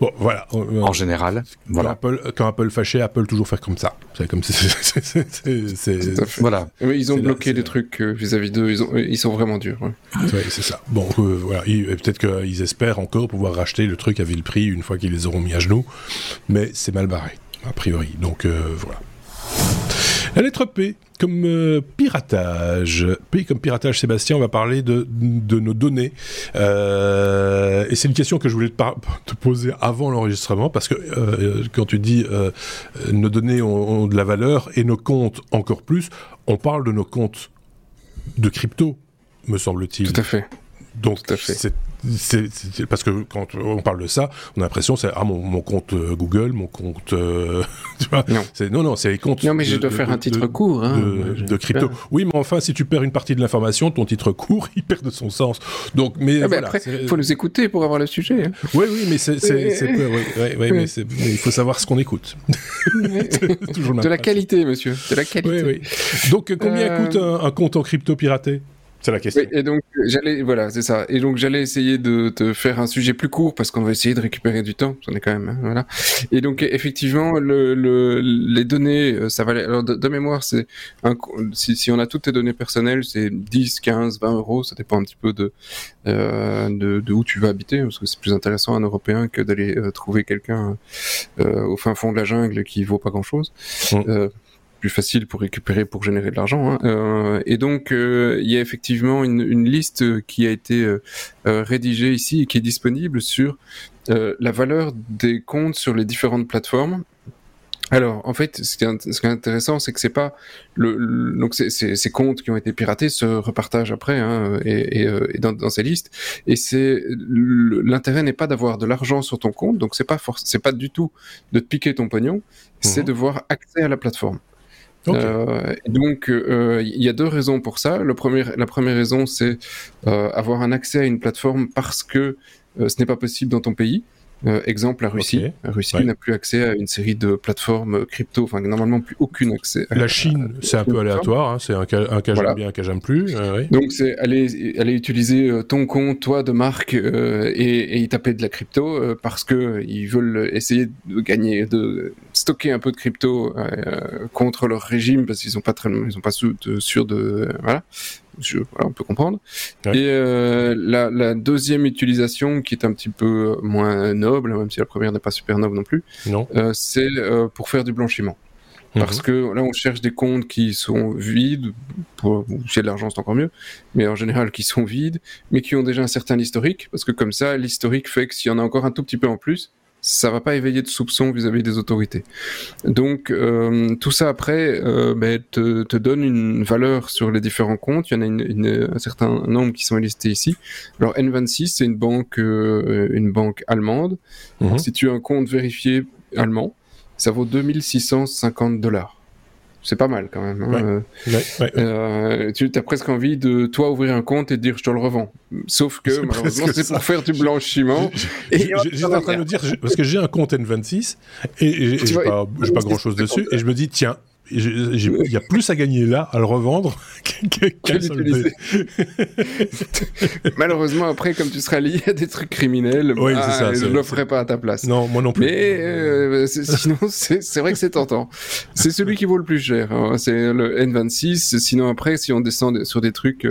Bon, voilà. Euh, en général, voilà. Apple, quand Apple fâchait, Apple toujours faire comme ça. C'est comme c'est. Voilà. ils ont bloqué des trucs euh, vis-à-vis d'eux. Ils, ils sont vraiment durs. Ouais. c'est ça. Bon, euh, voilà. Peut-être qu'ils espèrent encore pouvoir racheter le truc à vil prix une fois qu'ils les auront mis à genoux, mais c'est mal barré a priori. Donc voilà. La lettre P, comme euh, piratage. P comme piratage, Sébastien, on va parler de, de nos données. Euh, et c'est une question que je voulais te, poser avant l'enregistrement, parce que euh, quand tu dis nos données ont, de la valeur et nos comptes encore plus, on parle de nos comptes de crypto, me semble-t-il. Tout à fait. Donc, c'est c'est parce que quand on parle de ça, on a l'impression c'est ah mon, compte euh, Google, mon compte, euh, tu vois, non, non, non, c'est les comptes. Non, mais je dois faire un titre court hein, de, crypto. Oui, mais enfin, si tu perds une partie de l'information, ton titre court, il perd de son sens. Donc, mais, ah, voilà, après, il faut nous écouter pour avoir le sujet. Hein. Oui, oui, mais c'est, oui, mais, il faut savoir ce qu'on écoute. de la qualité, monsieur, de la qualité. Oui, oui. Donc, combien euh, coûte un, un compte en crypto piraté? C'est la question. et donc j'allais, voilà, c'est ça. Et donc j'allais essayer de te faire un sujet plus court parce qu'on va essayer de récupérer du temps. J'en ai quand même, hein, voilà. Et donc effectivement, le, le, les données, euh, ça valait. Alors de, mémoire, c'est un, si, si, on a toutes tes données personnelles, c'est 10, 15, 20 euros. Ça dépend un petit peu de, euh, de, de, où tu vas habiter, parce que c'est plus intéressant un Européen que d'aller euh, trouver quelqu'un euh, au fin fond de la jungle qui vaut pas grand chose. Mmh plus facile pour récupérer, pour générer de l'argent. Hein. Euh, et donc, euh, il y a effectivement une, une, liste qui a été euh, euh rédigée ici et qui est disponible sur euh, la valeur des comptes sur les différentes plateformes. Alors, en fait, ce qui est, ce qui est intéressant, c'est que c'est pas le, donc ces comptes qui ont été piratés se repartagent après hein, et, et, et dans, dans, ces listes. Et c'est l'intérêt n'est pas d'avoir de l'argent sur ton compte, donc c'est pas c'est pas du tout de te piquer ton pognon, c'est mmh. de voir accès à la plateforme. Euh, donc, euh, il y a deux raisons pour ça. La première raison, c'est euh, avoir un accès à une plateforme parce que ce n'est pas possible dans ton pays. Euh, exemple, la Russie. La Russie n'a plus accès à une série de plateformes crypto, enfin normalement plus aucun accès. La Chine, c'est un peu aléatoire, hein, c'est un cas, un cas j'aime bien, un cas j'aime plus. Euh, Donc c'est aller, aller utiliser euh, ton compte, toi, de marque, et, et, y taper de la crypto parce que ils veulent essayer de gagner, de stocker un peu de crypto contre leur régime parce qu'ils sont pas très, ils sont pas sûr de, voilà on peut comprendre. Et euh, la, deuxième utilisation, qui est un petit peu moins noble, même si la première n'est pas super noble non plus, euh, c'est euh, pour faire du blanchiment. Mhm. Parce que là, on cherche des comptes qui sont vides, pour, a de l'argent, c'est encore mieux, mais en général qui sont vides, mais qui ont déjà un certain historique, parce que comme ça, l'historique fait que s'il y en a encore un tout petit peu en plus, ça va pas éveiller de soupçons vis-à-vis des autorités. Donc euh, tout ça après euh, ben, te, te, donne une valeur sur les différents comptes. Il y en a une, une, un certain nombre qui sont listés ici. Alors N26 c'est une banque euh, une banque allemande. Mhm. Si tu as un compte vérifié allemand, ça vaut 2650 dollars c'est pas mal quand même. Hein. Euh, tu as presque envie de toi ouvrir un compte et de dire je te le revends. Sauf que malheureusement c'est pour faire du blanchiment. J'étais en train de me dire parce que j'ai un compte N26 et, j'ai pas, pas grand chose dessus et je me dis tiens il y a plus à gagner là, à le revendre, qu'à l'utiliser. Malheureusement, après, comme tu seras lié à des trucs criminels, oui, bah, ça, je ne le ferai pas à ta place. Non, moi non plus. Mais euh, sinon, c'est vrai que c'est tentant. C'est celui qui vaut le plus cher. Hein. C'est le N26. Sinon, après, si on descend sur des trucs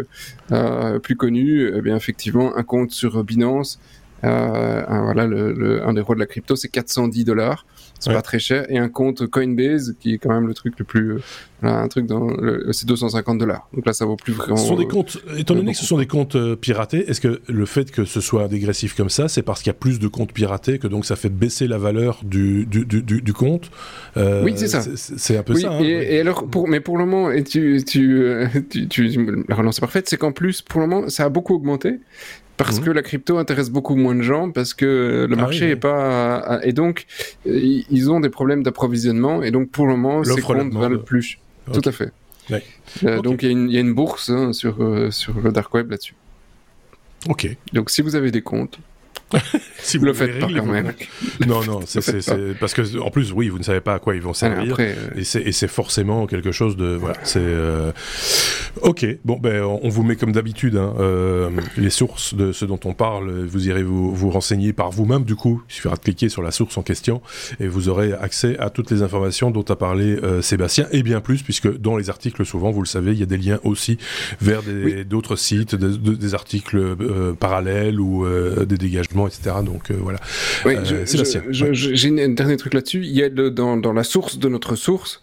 euh, plus connus, eh bien effectivement, un compte sur Binance, euh, un, voilà, le, le, un des rois de la crypto, c'est 410 dollars c'est pas très cher, et un compte Coinbase qui est quand même le truc le plus, euh, un truc dans, c'est 250 dollars. Donc là, ça vaut plus vraiment. Ce sont des comptes, étant donné que ce sont des comptes euh, piratés, est-ce que le fait que ce soit dégressif comme ça, c'est parce qu'il y a plus de comptes piratés que donc ça fait baisser la valeur du du, du, du, compte? Euh, Oui, c'est ça. C'est un peu ça. Hein, et, et, alors, pour, mais pour le moment, et tu, tu, tu, tu la relance est parfaite, c'est qu'en plus, pour le moment, ça a beaucoup augmenté parce mhm. que la crypto intéresse beaucoup moins de gens, parce que le ah marché est pas et donc ils ont des problèmes d'approvisionnement et donc pour le moment ces comptes valent plus. Tout à fait. Euh, donc il y, a une bourse hein, sur sur le dark web là-dessus. Ok. Donc si vous avez des comptes, si vous, le faites pas quand même. Non, non, c'est parce que en plus, oui, vous ne savez pas à quoi ils vont servir, euh, et c'est forcément quelque chose de voilà. C'est euh, ok. Bon, ben on vous met comme d'habitude hein, euh, les sources de ce dont on parle. Vous irez vous, vous renseigner par vous-même. Du coup, il suffira de cliquer sur la source en question et vous aurez accès à toutes les informations dont a parlé Sébastien et bien plus, puisque dans les articles, souvent, vous le savez, il y a des liens aussi vers d'autres sites, des articles parallèles ou des dégagements etc. Donc euh, voilà. Oui, euh, j'ai un dernier truc là-dessus. Il y a dans, dans, la source de notre source.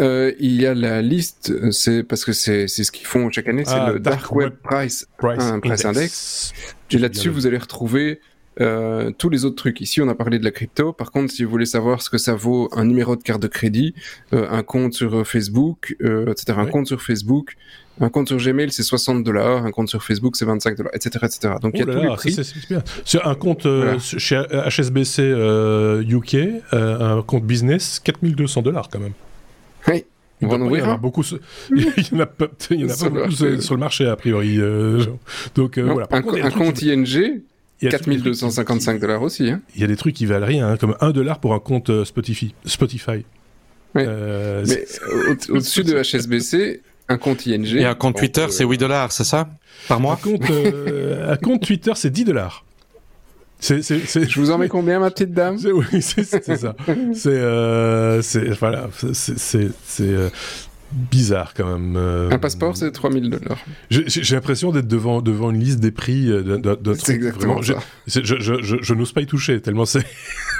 Euh, il y a la liste, c'est parce que c'est ce qu'ils font chaque année, c'est ah, le Dark, Web, Price, Price, Index. Et là-dessus, vous allez retrouver tous les autres trucs. Ici, on a parlé de la crypto. Par contre, si vous voulez savoir ce que ça vaut un numéro de carte de crédit, un compte sur Facebook, etc., un compte sur Facebook, un compte sur Gmail, c'est 60 dollars. Un compte sur Facebook, c'est 25 dollars, etc., etc. Donc il y a tous les prix. C'est un compte euh, chez HSBC euh, UK, euh, un compte business, 4200 dollars quand même. Oui. On va en ouvrir. Il y en a beaucoup, il y en a pas, il y en a pas beaucoup sur le marché a priori. donc voilà. un, compte ING, 4255 dollars aussi. Hein. Il y a des trucs qui valent rien, hein, comme 1 dollar pour un compte Spotify. Spotify. Oui. Mais au-dessus de HSBC, un compte ING. Et un compte Twitter, c'est 8 dollars, c'est ça Par mois un compte, euh, un compte Twitter, c'est 10 dollars. Je vous en mets combien, ma petite dame Oui, c'est ça. c'est, euh, voilà, c'est, euh, bizarre quand même. Euh. Un passeport, c'est 3000 dollars. J'ai l'impression d'être devant, devant une liste des prix euh, d'un C'est exactement ça. Je, je, je, n'ose pas y toucher, tellement c'est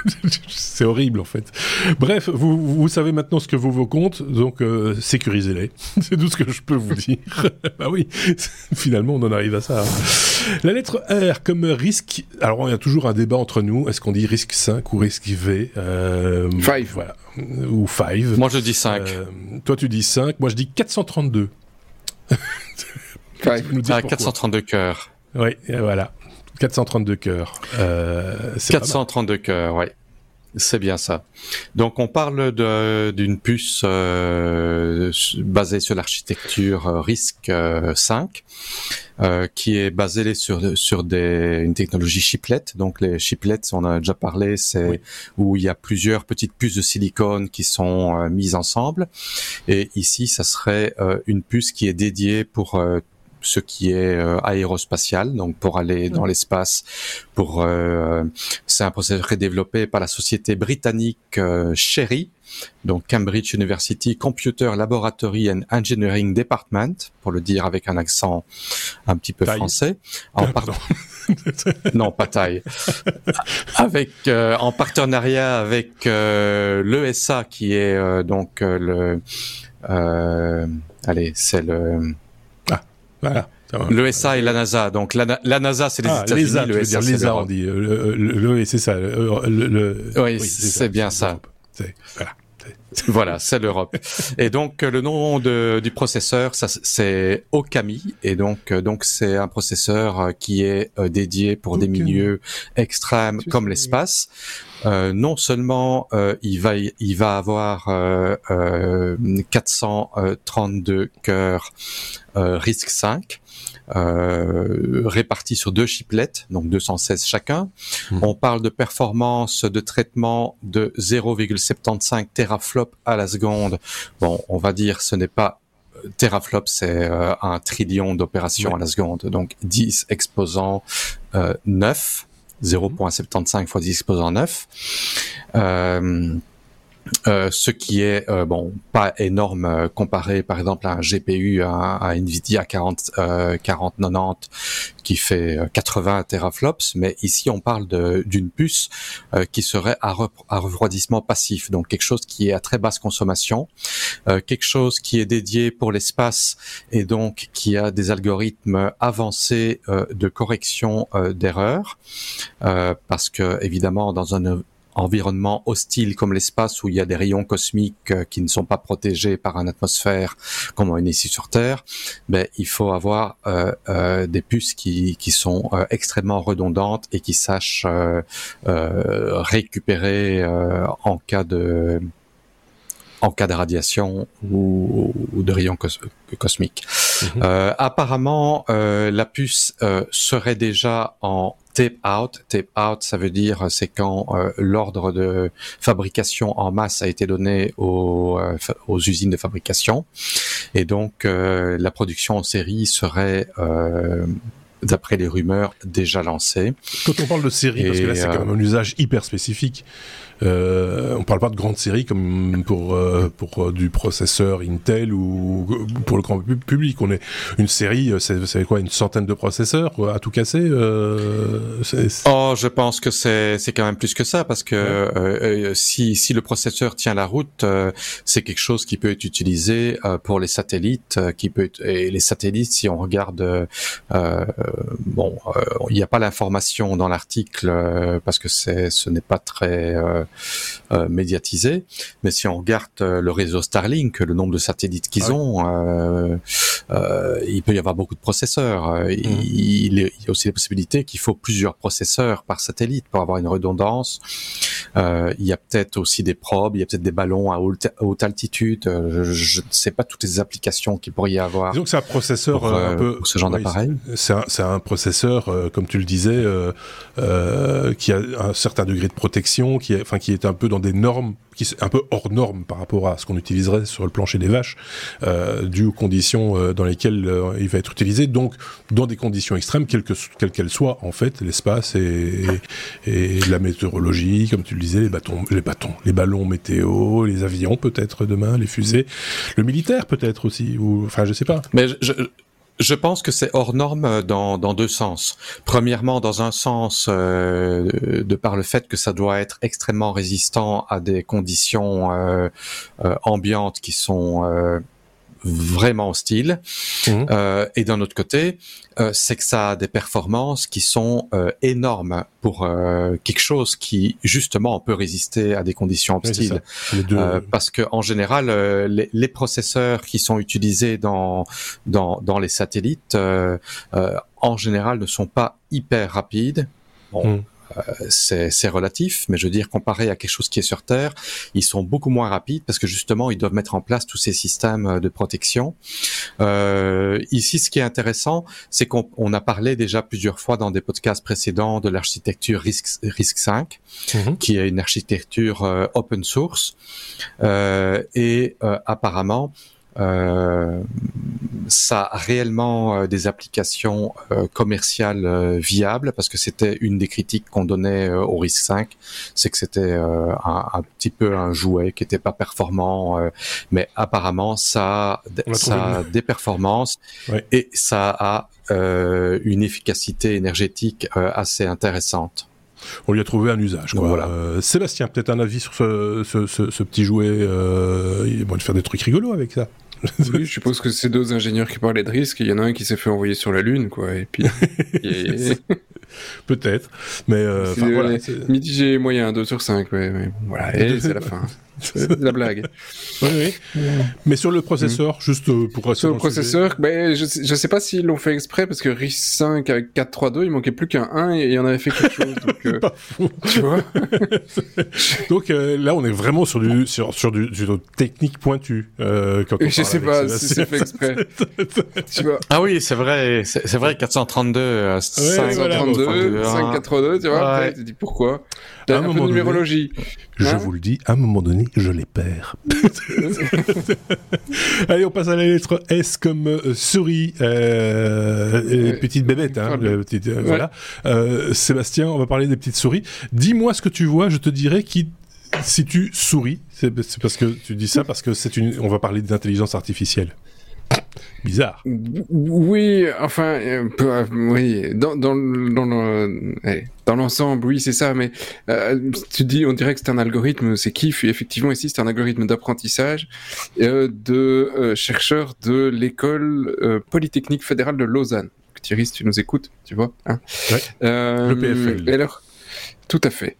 c'est horrible en fait. Bref, vous, vous savez maintenant ce que vaut vos comptes, donc euh, sécurisez-les. c'est tout ce que je peux vous dire. bah oui, finalement on en arrive à ça. Hein. La lettre R comme risque. Alors il y a toujours un débat entre nous. Est-ce qu'on dit risque 5 ou risque V euh, 5. Voilà. Ou 5. Moi je dis 5. toi tu dis 5. Moi je dis 432. ah, 432 cœurs. Oui, voilà. 432 cœurs. Euh, 432 cœurs, oui. C'est bien ça. Donc on parle d'une puce euh, basée sur l'architecture euh, RISC 5, euh, qui est basée sur sur des, une technologie chiplet. Donc les chiplets, on a déjà parlé, c'est où il y a plusieurs petites puces de silicone qui sont mises ensemble. Et ici, ça serait une puce qui est dédiée pour ce qui est euh, aérospatial, donc pour aller dans l'espace. Pour euh, c'est un processus développé par la société britannique euh, Sherry, donc Cambridge University Computer Laboratory and Engineering Department, pour le dire avec un accent un petit peu français. En non, pas taille. avec en partenariat avec l'ESA qui est donc le allez, c'est le voilà. L'ESA et la NASA. Donc la, NASA, c'est les ah, États-Unis. L'ESA, l'ESA, on dit. Le, le, c'est ça. Le, oui, c'est bien ça. Voilà. Voilà, c'est l'Europe. Et donc le nom de, du processeur, c'est Okami, et donc donc c'est un processeur qui est euh, dédié pour des milieux extrêmes comme l'espace. Euh, non seulement euh, il va il va avoir 432 cœurs RISC 5, euh, répartis sur deux chiplets, donc 216 chacun. Hmm. On parle de performance de traitement de 0,75 teraflop à la seconde. Bon, on va dire ce n'est pas euh, teraflop, c'est euh, un trillion d'opérations à la seconde, donc 10 exposant euh, 9, 0.75 fois 10 exposant 9. Euh, euh, ce qui est euh, bon pas énorme euh, comparé par exemple à un GPU à, à Nvidia 40 4090 qui fait 80 teraflops mais ici on parle d'une puce qui serait à, à, refroidissement passif. Donc quelque chose qui est à très basse consommation quelque chose qui est dédié pour l'espace et donc qui a des algorithmes avancés de correction d'erreurs parce que évidemment dans un environnement hostile comme l'espace où il y a des rayons cosmiques euh, qui ne sont pas protégés par une atmosphère comme on est ici sur Terre, ben, il faut avoir euh, euh, des puces qui, qui sont extrêmement redondantes et qui sachent récupérer en cas de en cas de radiation ou, de rayons cosmiques. Mhm. apparemment, la puce serait déjà en tape out. Tape out, ça veut dire c'est quand euh, l'ordre de fabrication en masse a été donné aux, euh, aux usines de fabrication, et donc euh, la production en série serait d'après les rumeurs, déjà lancée. Quand on parle de série, parce que là c'est quand même un usage hyper spécifique, euh, on parle pas de grandes séries comme pour euh, pour euh, du processeur Intel ou pour le grand public. On est une série, euh, c'est quoi, une centaine de processeurs à tout casser. Euh, oh, je pense que c'est c'est quand même plus que ça parce que si si le processeur tient la route, c'est quelque chose qui peut être utilisé pour les satellites, qui peut être, et les satellites, si on regarde, bon, il n'y a pas l'information dans l'article parce que c'est ce n'est pas très euh, médiatisé. Mais si on regarde euh, le réseau Starlink, le nombre de satellites qu'ils ah ont, euh, il peut y avoir beaucoup de processeurs. Il, mmh. il, y a aussi la possibilité qu'il faut plusieurs processeurs par satellite pour avoir une redondance. il y a peut-être aussi des probes, il y a peut-être des ballons à haute, altitude. Je, ne sais pas toutes les applications qu'il pourrait y avoir. Donc c'est un processeur un peu ce genre d'appareil. C'est un, un, processeur, comme tu le disais, qui a un certain degré de protection, qui, est, qui est un peu dans des normes, qui est un peu hors normes par rapport à ce qu'on utiliserait sur le plancher des vaches, euh, dû aux conditions euh, dans lesquelles euh, il va être utilisé. Donc, dans des conditions extrêmes, quelles qu'elles soient, en fait, l'espace et, la météorologie, comme tu le disais, les bâtons, les bâtons, les ballons météo, les avions peut-être demain, les fusées, le militaire peut-être aussi, ou enfin, je sais pas. Mais je pense que c'est hors norme dans, dans, deux sens. Premièrement, dans un sens, euh, de par le fait que ça doit être extrêmement résistant à des conditions euh, euh ambiantes qui sont vraiment hostile. Mmh. Euh, et d'un autre côté, euh, c'est que ça a des performances qui sont euh, énormes pour euh, quelque chose qui justement peut résister à des conditions hostiles. Euh, parce que en général, euh, les, les, processeurs qui sont utilisés dans dans, dans les satellites, en général, ne sont pas hyper rapides. Bon, mmh. C'est relatif, mais je veux dire, comparé à quelque chose qui est sur Terre, ils sont beaucoup moins rapides parce que justement, ils doivent mettre en place tous ces systèmes de protection. Euh, ici, ce qui est intéressant, c'est qu'on a parlé déjà plusieurs fois dans des podcasts précédents de l'architecture RISC, RISC 5, mhm. qui est une architecture euh, open source. Euh, et euh, apparemment, ça a réellement euh, des applications euh, commerciales viables parce que c'était une des critiques qu'on donnait au risque 5, c'est que c'était un, un, petit peu un jouet qui était pas performant, mais apparemment ça, ça a des performances et ça a une efficacité énergétique assez intéressante on lui a trouvé un usage. Voilà. Euh, Sébastien, peut-être un avis sur ce, ce, ce, ce petit jouet. Euh, il va faire des trucs rigolos avec ça. Oui, je suppose que c'est deux ingénieurs qui parlaient de risque. Il y en a un qui s'est fait envoyer sur la Lune, quoi. Et puis. Peut-être. Mais. Euh, voilà, mitigé moyen, 2 sur 5, ouais, ouais. Voilà, et c'est la fin. la blague. Oui, oui. Mais sur le processeur, mm. juste euh, pour Sur le processeur, ben, je, je sais pas s'ils l'ont fait exprès parce que RISC 5 avec 4.3.2, il manquait plus qu'un 1 et il en avait fait quelque chose. Donc, euh, tu vois Donc euh, là, on est vraiment sur du sur, sur du, du technique pointue. Euh, quand on je sais pas si c'est fait exprès. tu vois Ah oui, c'est vrai, c'est vrai 432, 532, 582, tu vois. Ouais. tu dis pourquoi? T'as un, un peu de numérologie. je hein? vous le dis, à un moment donné, je les perds. Allez, on passe à la lettre S comme euh, souris, euh, petite bébête, hein, petite, euh, voilà. Euh, Sébastien, on va parler des petites souris. Dis-moi ce que tu vois, je te dirai qui si tu souris, c'est parce que tu dis ça parce que c'est une, on va parler d'intelligence artificielle. Bizarre. Oui, enfin, euh, euh, oui, dans dans dans l'ensemble, oui, c'est ça. Mais euh, tu dis, on dirait que c'est un algorithme, c'est kiff. effectivement, ici, c'est un algorithme d'apprentissage de chercheurs de l'école polytechnique fédérale de Lausanne. Thierry, si tu nous écoutes, tu vois. Hein ouais, le PFL. alors, tout à fait.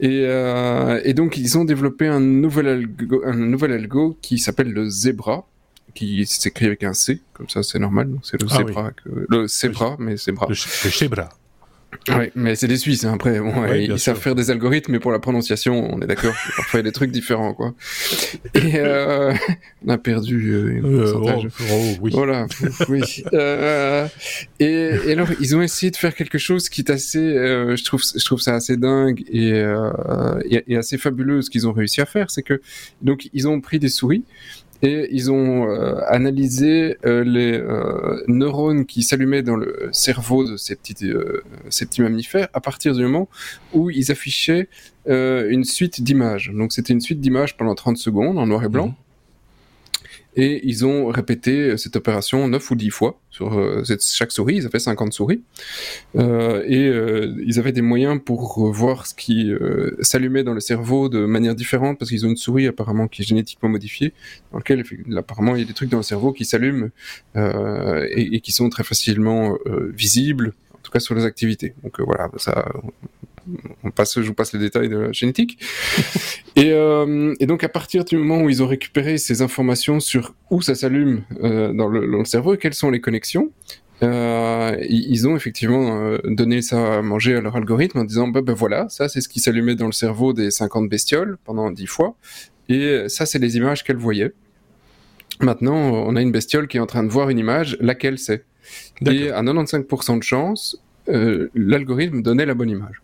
Et, euh, et, donc ils ont développé un nouvel algo, un nouvel algo qui s'appelle le Zebra, qui s'écrit avec un C, comme ça c'est normal, c'est le ah Zebra, le Zebra, mais Zebra. Le, Zebra. Oui, mais c'est des Suisses, hein, après. Bon, ils savent faire des algorithmes, mais pour la prononciation, on est d'accord. parfois, il y a des trucs différents, quoi. Et euh, on a perdu euh, une euh, pourcentage. Oh, oh, oui. Voilà, oui. Euh, et, et, alors, ils ont essayé de faire quelque chose qui est assez, je trouve, je trouve ça assez dingue et, et, et assez fabuleux ce qu'ils ont réussi à faire, c'est que donc ils ont pris des souris et ils ont euh, analysé euh, les euh, neurones qui s'allumaient dans le cerveau de ces petits, ces petits mammifères à partir du moment où ils affichaient une suite d'images. Donc c'était une suite d'images pendant 30 secondes en noir et blanc. Mhm. Et ils ont répété cette opération 9 ou 10 fois sur euh, chaque souris. Ils avaient 50 souris. Euh, et euh, ils avaient des moyens pour voir ce qui s'allumait dans le cerveau de manière différente, parce qu'ils ont une souris apparemment qui est génétiquement modifiée, dans laquelle apparemment il y a des trucs dans le cerveau qui s'allument et, qui sont très facilement visibles, en tout cas sur les activités. Donc voilà, ça, on passe, je vous passe les détails de la génétique. et, euh, et, donc à partir du moment où ils ont récupéré ces informations sur où ça s'allume euh, dans, le, dans, le, cerveau et quelles sont les connexions, euh, ils ont effectivement donné ça à manger à leur algorithme en disant bah, ben voilà, ça c'est ce qui s'allumait dans le cerveau des 50 bestioles pendant 10 fois, et ça c'est les images qu'elles voyaient. Maintenant, on a une bestiole qui est en train de voir une image, laquelle c'est. Et à 95% de chance, euh, l'algorithme donnait la bonne image.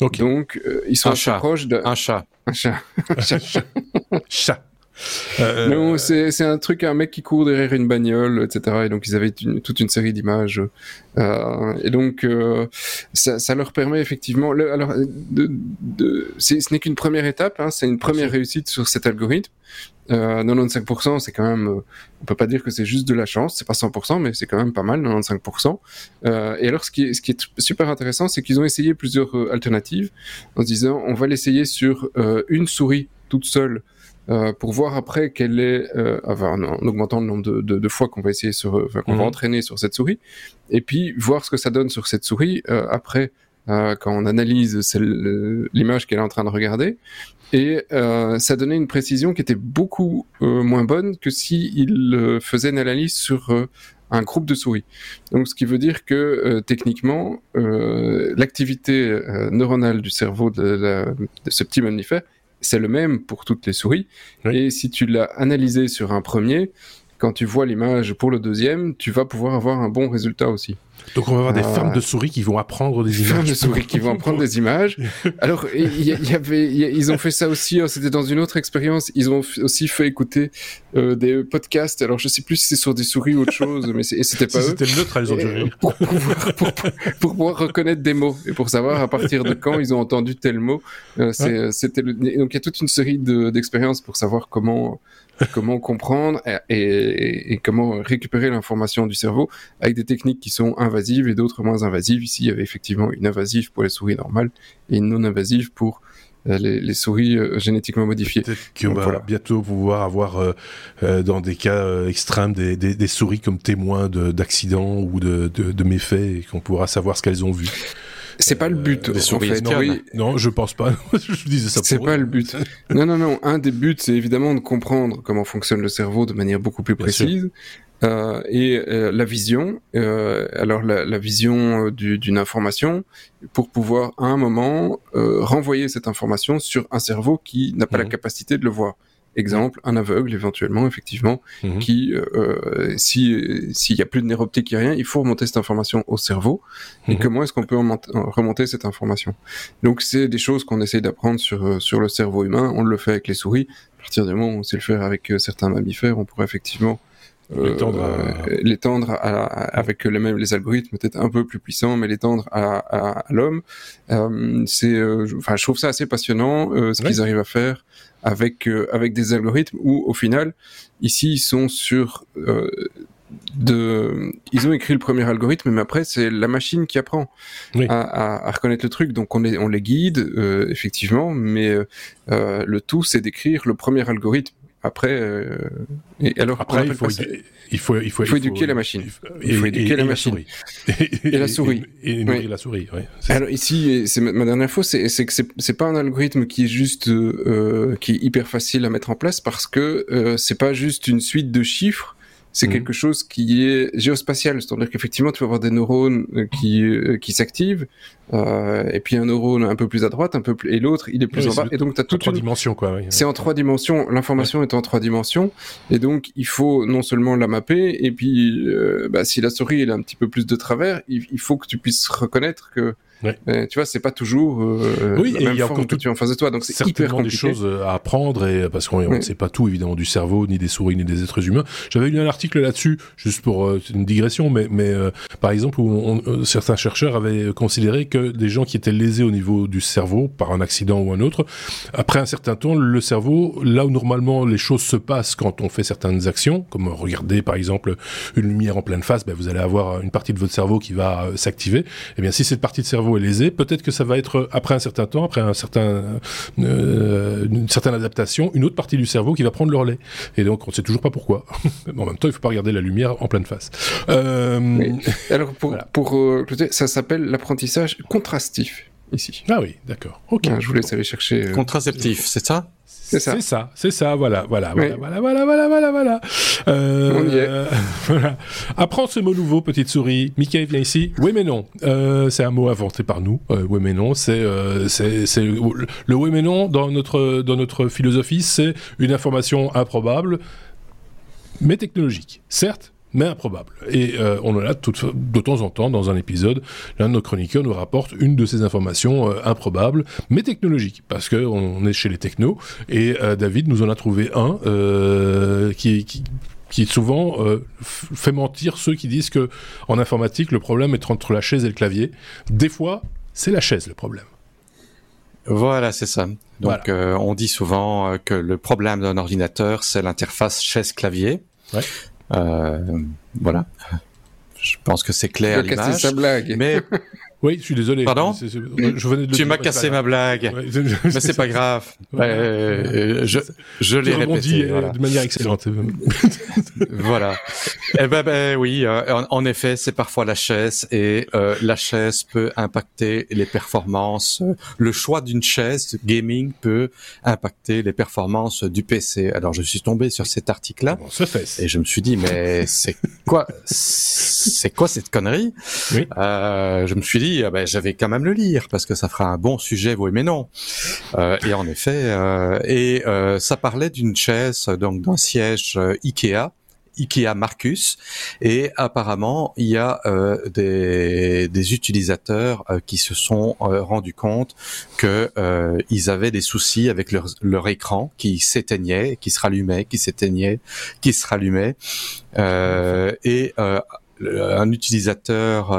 Donc, euh, ils sont un chat. proches de... Un chat. Un chat. Un chat. chat. Euh, non, c'est un truc, un mec qui court derrière une bagnole, etc. Et donc ils avaient toute une série d'images. Euh, et donc euh, ça, ça, leur permet effectivement. alors, de, de, ce n'est qu'une première étape. Hein, c'est une première réussite sur cet algorithme. 95%, c'est quand même. on peut pas dire que c'est juste de la chance. C'est pas 100%, mais c'est quand même pas mal, 95%. et alors, ce qui est, ce qui est super intéressant, c'est qu'ils ont essayé plusieurs alternatives en se disant, on va l'essayer sur une souris toute seule euh, pour voir après quelle est, euh, en, augmentant le nombre de, de, de fois qu'on va essayer sur, qu'on va mhm. entraîner sur cette souris, et puis voir ce que ça donne sur cette souris euh, après euh, quand on analyse l'image qu'elle est en train de regarder, et ça donnait une précision qui était beaucoup moins bonne que si il faisait une analyse sur un groupe de souris. Donc, ce qui veut dire que techniquement, l'activité neuronale du cerveau de, de, ce petit mammifère c'est le même pour toutes les souris. Et si tu l'as analysé sur un premier, quand tu vois l'image pour le deuxième, tu vas pouvoir avoir un bon résultat aussi. Donc on va avoir des euh, fermes de souris qui vont apprendre des images. Fermes de souris qui vont apprendre des images. Alors il y, avait, ils ont fait ça aussi. Hein, c'était dans une autre expérience. Ils ont aussi fait écouter euh, des podcasts. Alors je sais plus si c'est sur des souris ou autre chose, mais c'était pas eux. C'était neutre, ils ont dû pour, pouvoir, pour, pour, pouvoir reconnaître des mots et pour savoir à partir de quand ils ont entendu tel mot. Euh, C'était donc il y a toute une série d'expériences pour savoir comment comment comprendre et, et, comment récupérer l'information du cerveau avec des techniques qui sont invasives et d'autres moins invasives. Ici, il y avait effectivement une invasive pour les souris normales et une non invasive pour euh, les, les, souris euh, génétiquement modifiées. Peut-être qu'on va bientôt pouvoir avoir, euh, euh dans des cas extrêmes, des, des, des, souris comme témoins d'accidents ou de, de, de méfaits et qu'on pourra savoir ce qu'elles ont vu. C'est pas le but. en fait. non, oui. non, je pense pas. je disais ça. C'est pas le but. non, non, non. Un des buts, c'est évidemment de comprendre comment fonctionne le cerveau de manière beaucoup plus précise. Euh, et euh, la vision, euh, alors la, la vision d'une information, pour pouvoir à un moment renvoyer cette information sur un cerveau qui n'a pas la mhm. capacité de le voir. Exemple, un aveugle éventuellement, effectivement, mhm. qui, euh, si s'il y a plus de nerf optique, rien, il faut remonter cette information au cerveau. Et mhm. comment est-ce qu'on peut remonter cette information? Donc, c'est des choses qu'on essaye d'apprendre sur euh, sur le cerveau humain. On le fait avec les souris. À partir du moment où on sait le faire avec euh, certains mammifères, on pourrait effectivement l'étendre euh, avec les mêmes les algorithmes peut-être un peu plus puissants mais l'étendre à, à, l'homme euh, c'est enfin je trouve ça assez passionnant ce qu'ils arrivent à faire avec euh, avec des algorithmes où au final ici ils sont sur euh, de, ils ont écrit le premier algorithme, mais après c'est la machine qui apprend à, à, reconnaître le truc. Donc on les, on les guide euh, effectivement, mais euh, le tout c'est d'écrire le premier algorithme après, et alors après il faut, il faut, il faut, il faut éduquer la machine. Il faut éduquer la machine. Et, la souris. Et, nourrir la souris, oui. Alors ici, c'est ma dernière fois, c'est que c'est pas un algorithme qui est juste, euh, qui est hyper facile à mettre en place parce que euh, c'est pas juste une suite de chiffres c'est mhm. quelque chose qui est géospatial, c'est-à-dire qu'effectivement, tu vas avoir des neurones euh, qui, euh, qui s'activent, euh, et puis un neurone un peu plus à droite, un peu plus, et l'autre, il est plus en bas, et donc tu as toute trois dimensions, quoi. Oui. C'est en trois dimensions, l'information est en trois dimensions, et donc il faut non seulement la mapper, et puis euh, bah, si la souris elle a un petit peu plus de travers, il, il faut que tu puisses reconnaître que Ouais. tu vois, c'est pas toujours euh, oui, la même il y a tout... que tu en face de toi, donc c'est hyper compliqué. des choses à apprendre et parce qu'on ne sait pas tout évidemment du cerveau, ni des souris, ni des êtres humains. J'avais lu un article là-dessus, juste pour euh, une digression, mais, mais euh, par exemple où on, euh, certains chercheurs avaient considéré que des gens qui étaient lésés au niveau du cerveau par un accident ou un autre, après un certain temps, le cerveau, là où normalement les choses se passent quand on fait certaines actions, comme regarder par exemple une lumière en pleine face, ben, vous allez avoir une partie de votre cerveau qui va s'activer. Et eh bien si cette partie de cerveau est lésé, peut-être que ça va être après un certain temps, après un certain, euh, une certaine adaptation, une autre partie du cerveau qui va prendre le relais. Et donc on ne sait toujours pas pourquoi. en même temps, il ne faut pas regarder la lumière en pleine face. Euh... Alors pour, pour euh, ça s'appelle l'apprentissage contrastif ah oui, d'accord. Ok. Je vous laisse aller chercher. Euh, Contraceptif, c'est ça? C'est ça. C'est ça, c'est ça, voilà, voilà, voilà, voilà, voilà, voilà, euh, voilà. Apprends ce mot nouveau, petite souris. Mickey, viens ici. Oui, mais non. Euh, c'est un mot inventé par nous. oui, mais non. C'est, c'est, c'est le oui, mais non dans notre, dans notre philosophie, c'est une information improbable, mais technologique. Certes, mais improbable. Et euh, on en a tout, de temps en temps dans un épisode, l'un de nos chroniqueurs nous rapporte une de ces informations euh, improbables, mais technologiques, parce que on est chez les technos. Et euh, David nous en a trouvé un qui, qui qui souvent fait mentir ceux qui disent que en informatique le problème est entre la chaise et le clavier. Des fois, c'est la chaise le problème. Voilà, c'est ça. Donc, on dit souvent que le problème d'un ordinateur, c'est l'interface chaise-clavier. Ouais. Euh, voilà. Je pense que c'est clair l'image. Mais oui, je suis désolé. Pardon je venais de Tu m'as cassé ma blague. Mais c'est pas grave. Euh, je je l'ai répété. Euh, de manière excellente. voilà. Eh ben, ben oui, euh, en, effet, c'est parfois la chaise et euh, la chaise peut impacter les performances. Le choix d'une chaise gaming peut impacter les performances du PC. Alors je suis tombé sur cet article-là et je me suis dit mais c'est quoi c'est quoi cette connerie? Oui. Je me suis dit ah ben, j'avais quand même le lire parce que ça fera un bon sujet, oui mais non. Euh, et en effet, euh, et euh, ça parlait d'une chaise, donc d'un siège Ikea. Ikea Marcus et apparemment il y a des, des, utilisateurs qui se sont rendus compte que ils avaient des soucis avec leur, leur écran qui s'éteignait, qui se rallumait, qui s'éteignait, qui se rallumait et un utilisateur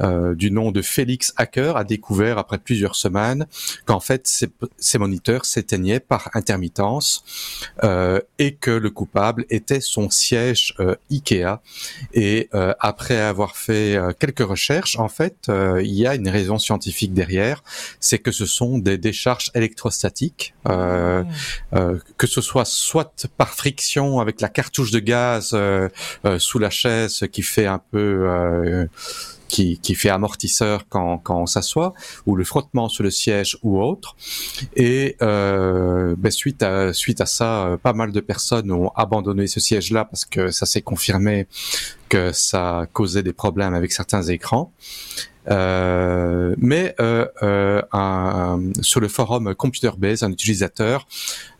euh, euh, du nom de Félix Hacker a découvert après plusieurs semaines qu'en fait ces, moniteurs s'éteignaient par intermittence euh, et que le coupable était son siège Ikea. Et après avoir fait quelques recherches, en fait, il y a une raison scientifique derrière, c'est que ce sont des décharges électrostatiques, que ce soit soit par friction avec la cartouche de gaz sous la chaise qui fait un peu euh, qui, qui, fait amortisseur quand, quand on s'assoit, ou le frottement sur le siège ou autre. Et euh, ben suite à suite à ça, euh, pas mal de personnes ont abandonné ce siège-là parce que ça s'est confirmé que ça causait des problèmes avec certains écrans. Euh, mais euh, euh, un, sur le forum ComputerBase, un utilisateur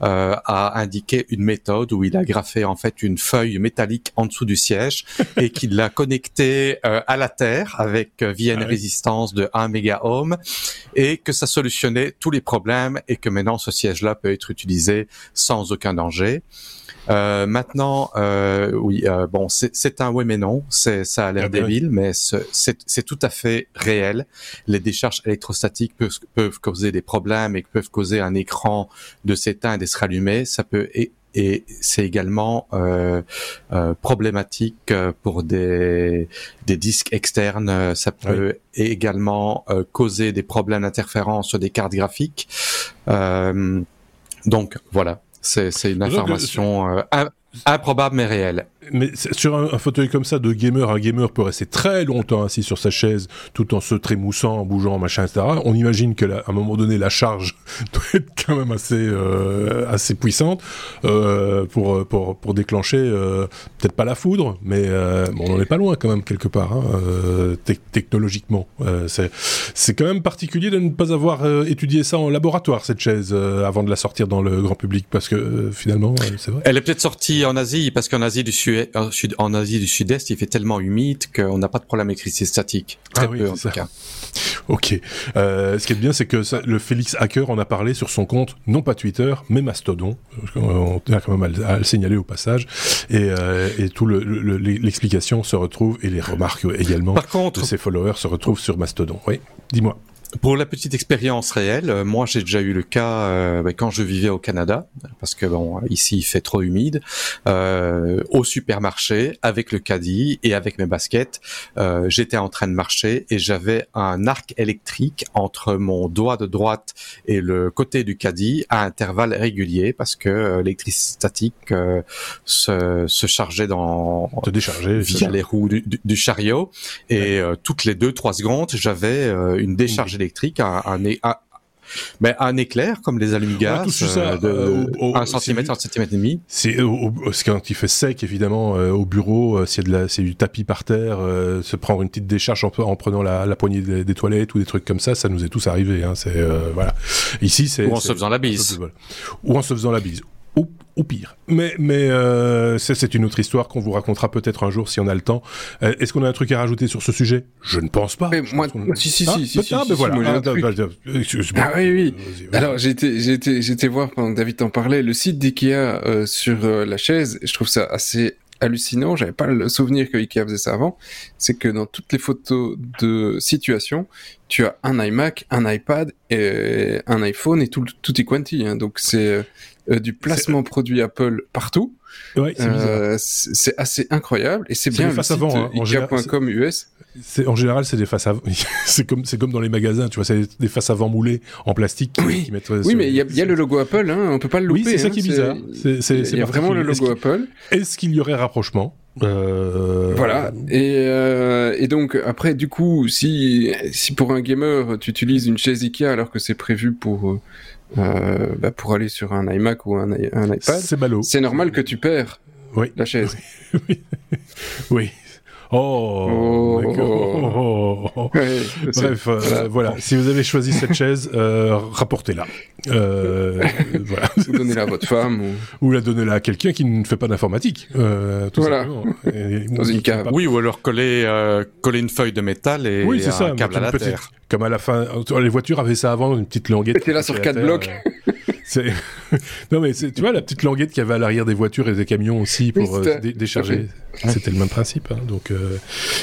euh, a indiqué une méthode où il a graffé en fait une feuille métallique en dessous du siège et qu'il l'a connecté euh, à la terre avec via une ah résistance de 1 mégaohm et que ça solutionnait tous les problèmes et que maintenant ce siège-là peut être utilisé sans aucun danger. Euh, maintenant, euh, oui, euh, bon, c'est un oui mais non. Ça a l'air ah ben débile, mais c'est tout à fait réel. Les décharges électrostatiques peuvent, peuvent causer des problèmes et peuvent causer un écran de s'éteindre et se rallumer. Ça peut et, et c'est également euh, euh, problématique pour des, des disques externes. Ça peut également euh, causer des problèmes d'interférence sur des cartes graphiques. donc voilà, C'est une information improbable mais réelle mais sur un, fauteuil comme ça de gamer, un gamer peut rester très longtemps assis sur sa chaise tout en se trémoussant, en bougeant, machin, etc. On imagine qu'à un moment donné, la charge doit être quand même assez, euh, assez puissante euh, pour, pour, pour déclencher, euh, peut-être pas la foudre, mais on n'en est pas loin quand même quelque part, hein, technologiquement. C'est quand même particulier de ne pas avoir étudié ça en laboratoire, cette chaise, avant de la sortir dans le grand public, parce que finalement, c'est vrai. Elle est peut-être sortie en Asie, parce qu'en Asie du Sud, en Asie du Sud-Est, il fait tellement humide qu'on n'a pas de problème d'électricité statique. Très ah peu, en tout cas. Ok. Euh, ce qui est bien, c'est que le Félix Hacker en a parlé sur son compte, non pas Twitter, mais Mastodon. On tient quand même à, le signaler au passage. Et, euh, et tout l'explication se retrouve et les remarques également Par contre, de ses followers se retrouvent sur Mastodon. Oui, dis-moi. Pour la petite expérience réelle, euh, moi j'ai déjà eu le cas euh, bah, quand je vivais au Canada, parce que bon ici il fait trop humide, euh, au supermarché avec le caddie et avec mes baskets, euh, j'étais en train de marcher et j'avais un arc électrique entre mon doigt de droite et le côté du caddie à intervalles réguliers parce que euh, l'électricité statique se, se, chargeait dans te décharger via les roues du, du, chariot. Et toutes les deux trois secondes j'avais une décharge électrique électrique, un, un, mais un éclair comme les allumes-gaz euh, de euh, au, 1 cm, 1 cm et demi. C'est quand il fait sec évidemment euh, au bureau, s'il y a de du tapis par terre, se prendre une petite décharge en, en prenant la, la poignée des, toilettes ou des trucs comme ça, ça nous est tous arrivé. Hein, c'est voilà. Ici c'est ou en se faisant la bise. Ou en se faisant la bise ou, pire. Mais, mais euh, c'est une autre histoire qu'on vous racontera peut-être un jour si on a le temps. Euh, est-ce qu'on a un truc à rajouter sur ce sujet? Je ne pense pas. Mais moi, si, si, si, si, si, voilà. Ah, oui, oui. Alors, j'étais, voir pendant que David t'en parlait le site d'IKEA euh, sur la chaise. Je trouve ça assez hallucinant. J'avais pas le souvenir que Ikea faisait ça avant. C'est que dans toutes les photos de situation, tu as un iMac, un iPad, et un iPhone et tout, tout est quanti. Hein. Donc c'est euh, du placement produit Apple partout. Ouais, euh, c'est assez incroyable et c'est bien le site avant, hein. Ikea.com US. En général, c'est des faces avant. c'est comme c'est comme dans les magasins, tu vois, c'est des faces avant moulées en plastique. Oui, oui mais il y a, y a, le logo Apple, hein, on peut pas le louper. Oui, c'est ça hein, qui est bizarre. Il y a vraiment le logo Apple. Est-ce qu'il y aurait rapprochement? Euh... Voilà. Et, euh, et donc après, du coup, si si pour un gamer, tu utilises une chaise Ikea alors que c'est prévu pour euh, bah pour aller sur un iMac ou un, un iPad, c'est C'est normal que tu perds oui. la chaise. oui. oui. Oh, oh, oh, Bref, euh, voilà. Si vous avez choisi cette chaise, euh, rapportez-la. Euh, voilà. Ou donnez-la à votre femme. Ou, ou la donnez-la à quelqu'un qui ne fait pas d'informatique. Euh, tout voilà. Et, Dans une cave. Oui, ou alors coller, euh, coller une feuille de métal et oui, un ça, câble à la petite, terre. Comme à la fin, les voitures avaient ça avant, une petite languette. C'était là sur quatre blocs. C'est non mais tu vois la petite languette qu'il y avait à l'arrière des voitures et des camions aussi pour oui, euh, décharger. C'était le même principe, hein, donc euh,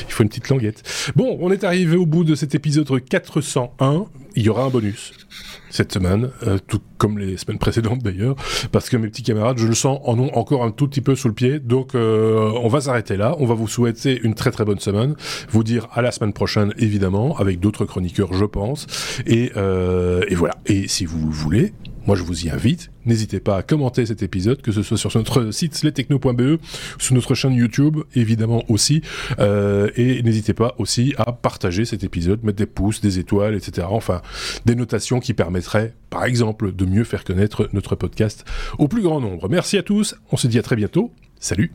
il faut une petite languette. Bon, on est arrivé au bout de cet épisode 401. Il y aura un bonus cette semaine, euh, tout comme les semaines précédentes d'ailleurs, parce que mes petits camarades, je le sens, en ont encore un tout petit peu sous le pied. Donc euh, on va s'arrêter là. On va vous souhaiter une très très bonne semaine. Vous dire à la semaine prochaine évidemment avec d'autres chroniqueurs, je pense. Et, euh, et voilà. Et si vous voulez, moi je vous y invite. N'hésitez pas à commenter cet épisode, que ce soit sur notre site lestechno.be, sur notre chaîne YouTube évidemment aussi, euh, et n'hésitez pas aussi à partager cet épisode, mettre des pouces, des étoiles, etc. Enfin, des notations qui permettraient, par exemple, de mieux faire connaître notre podcast au plus grand nombre. Merci à tous, on se dit à très bientôt. Salut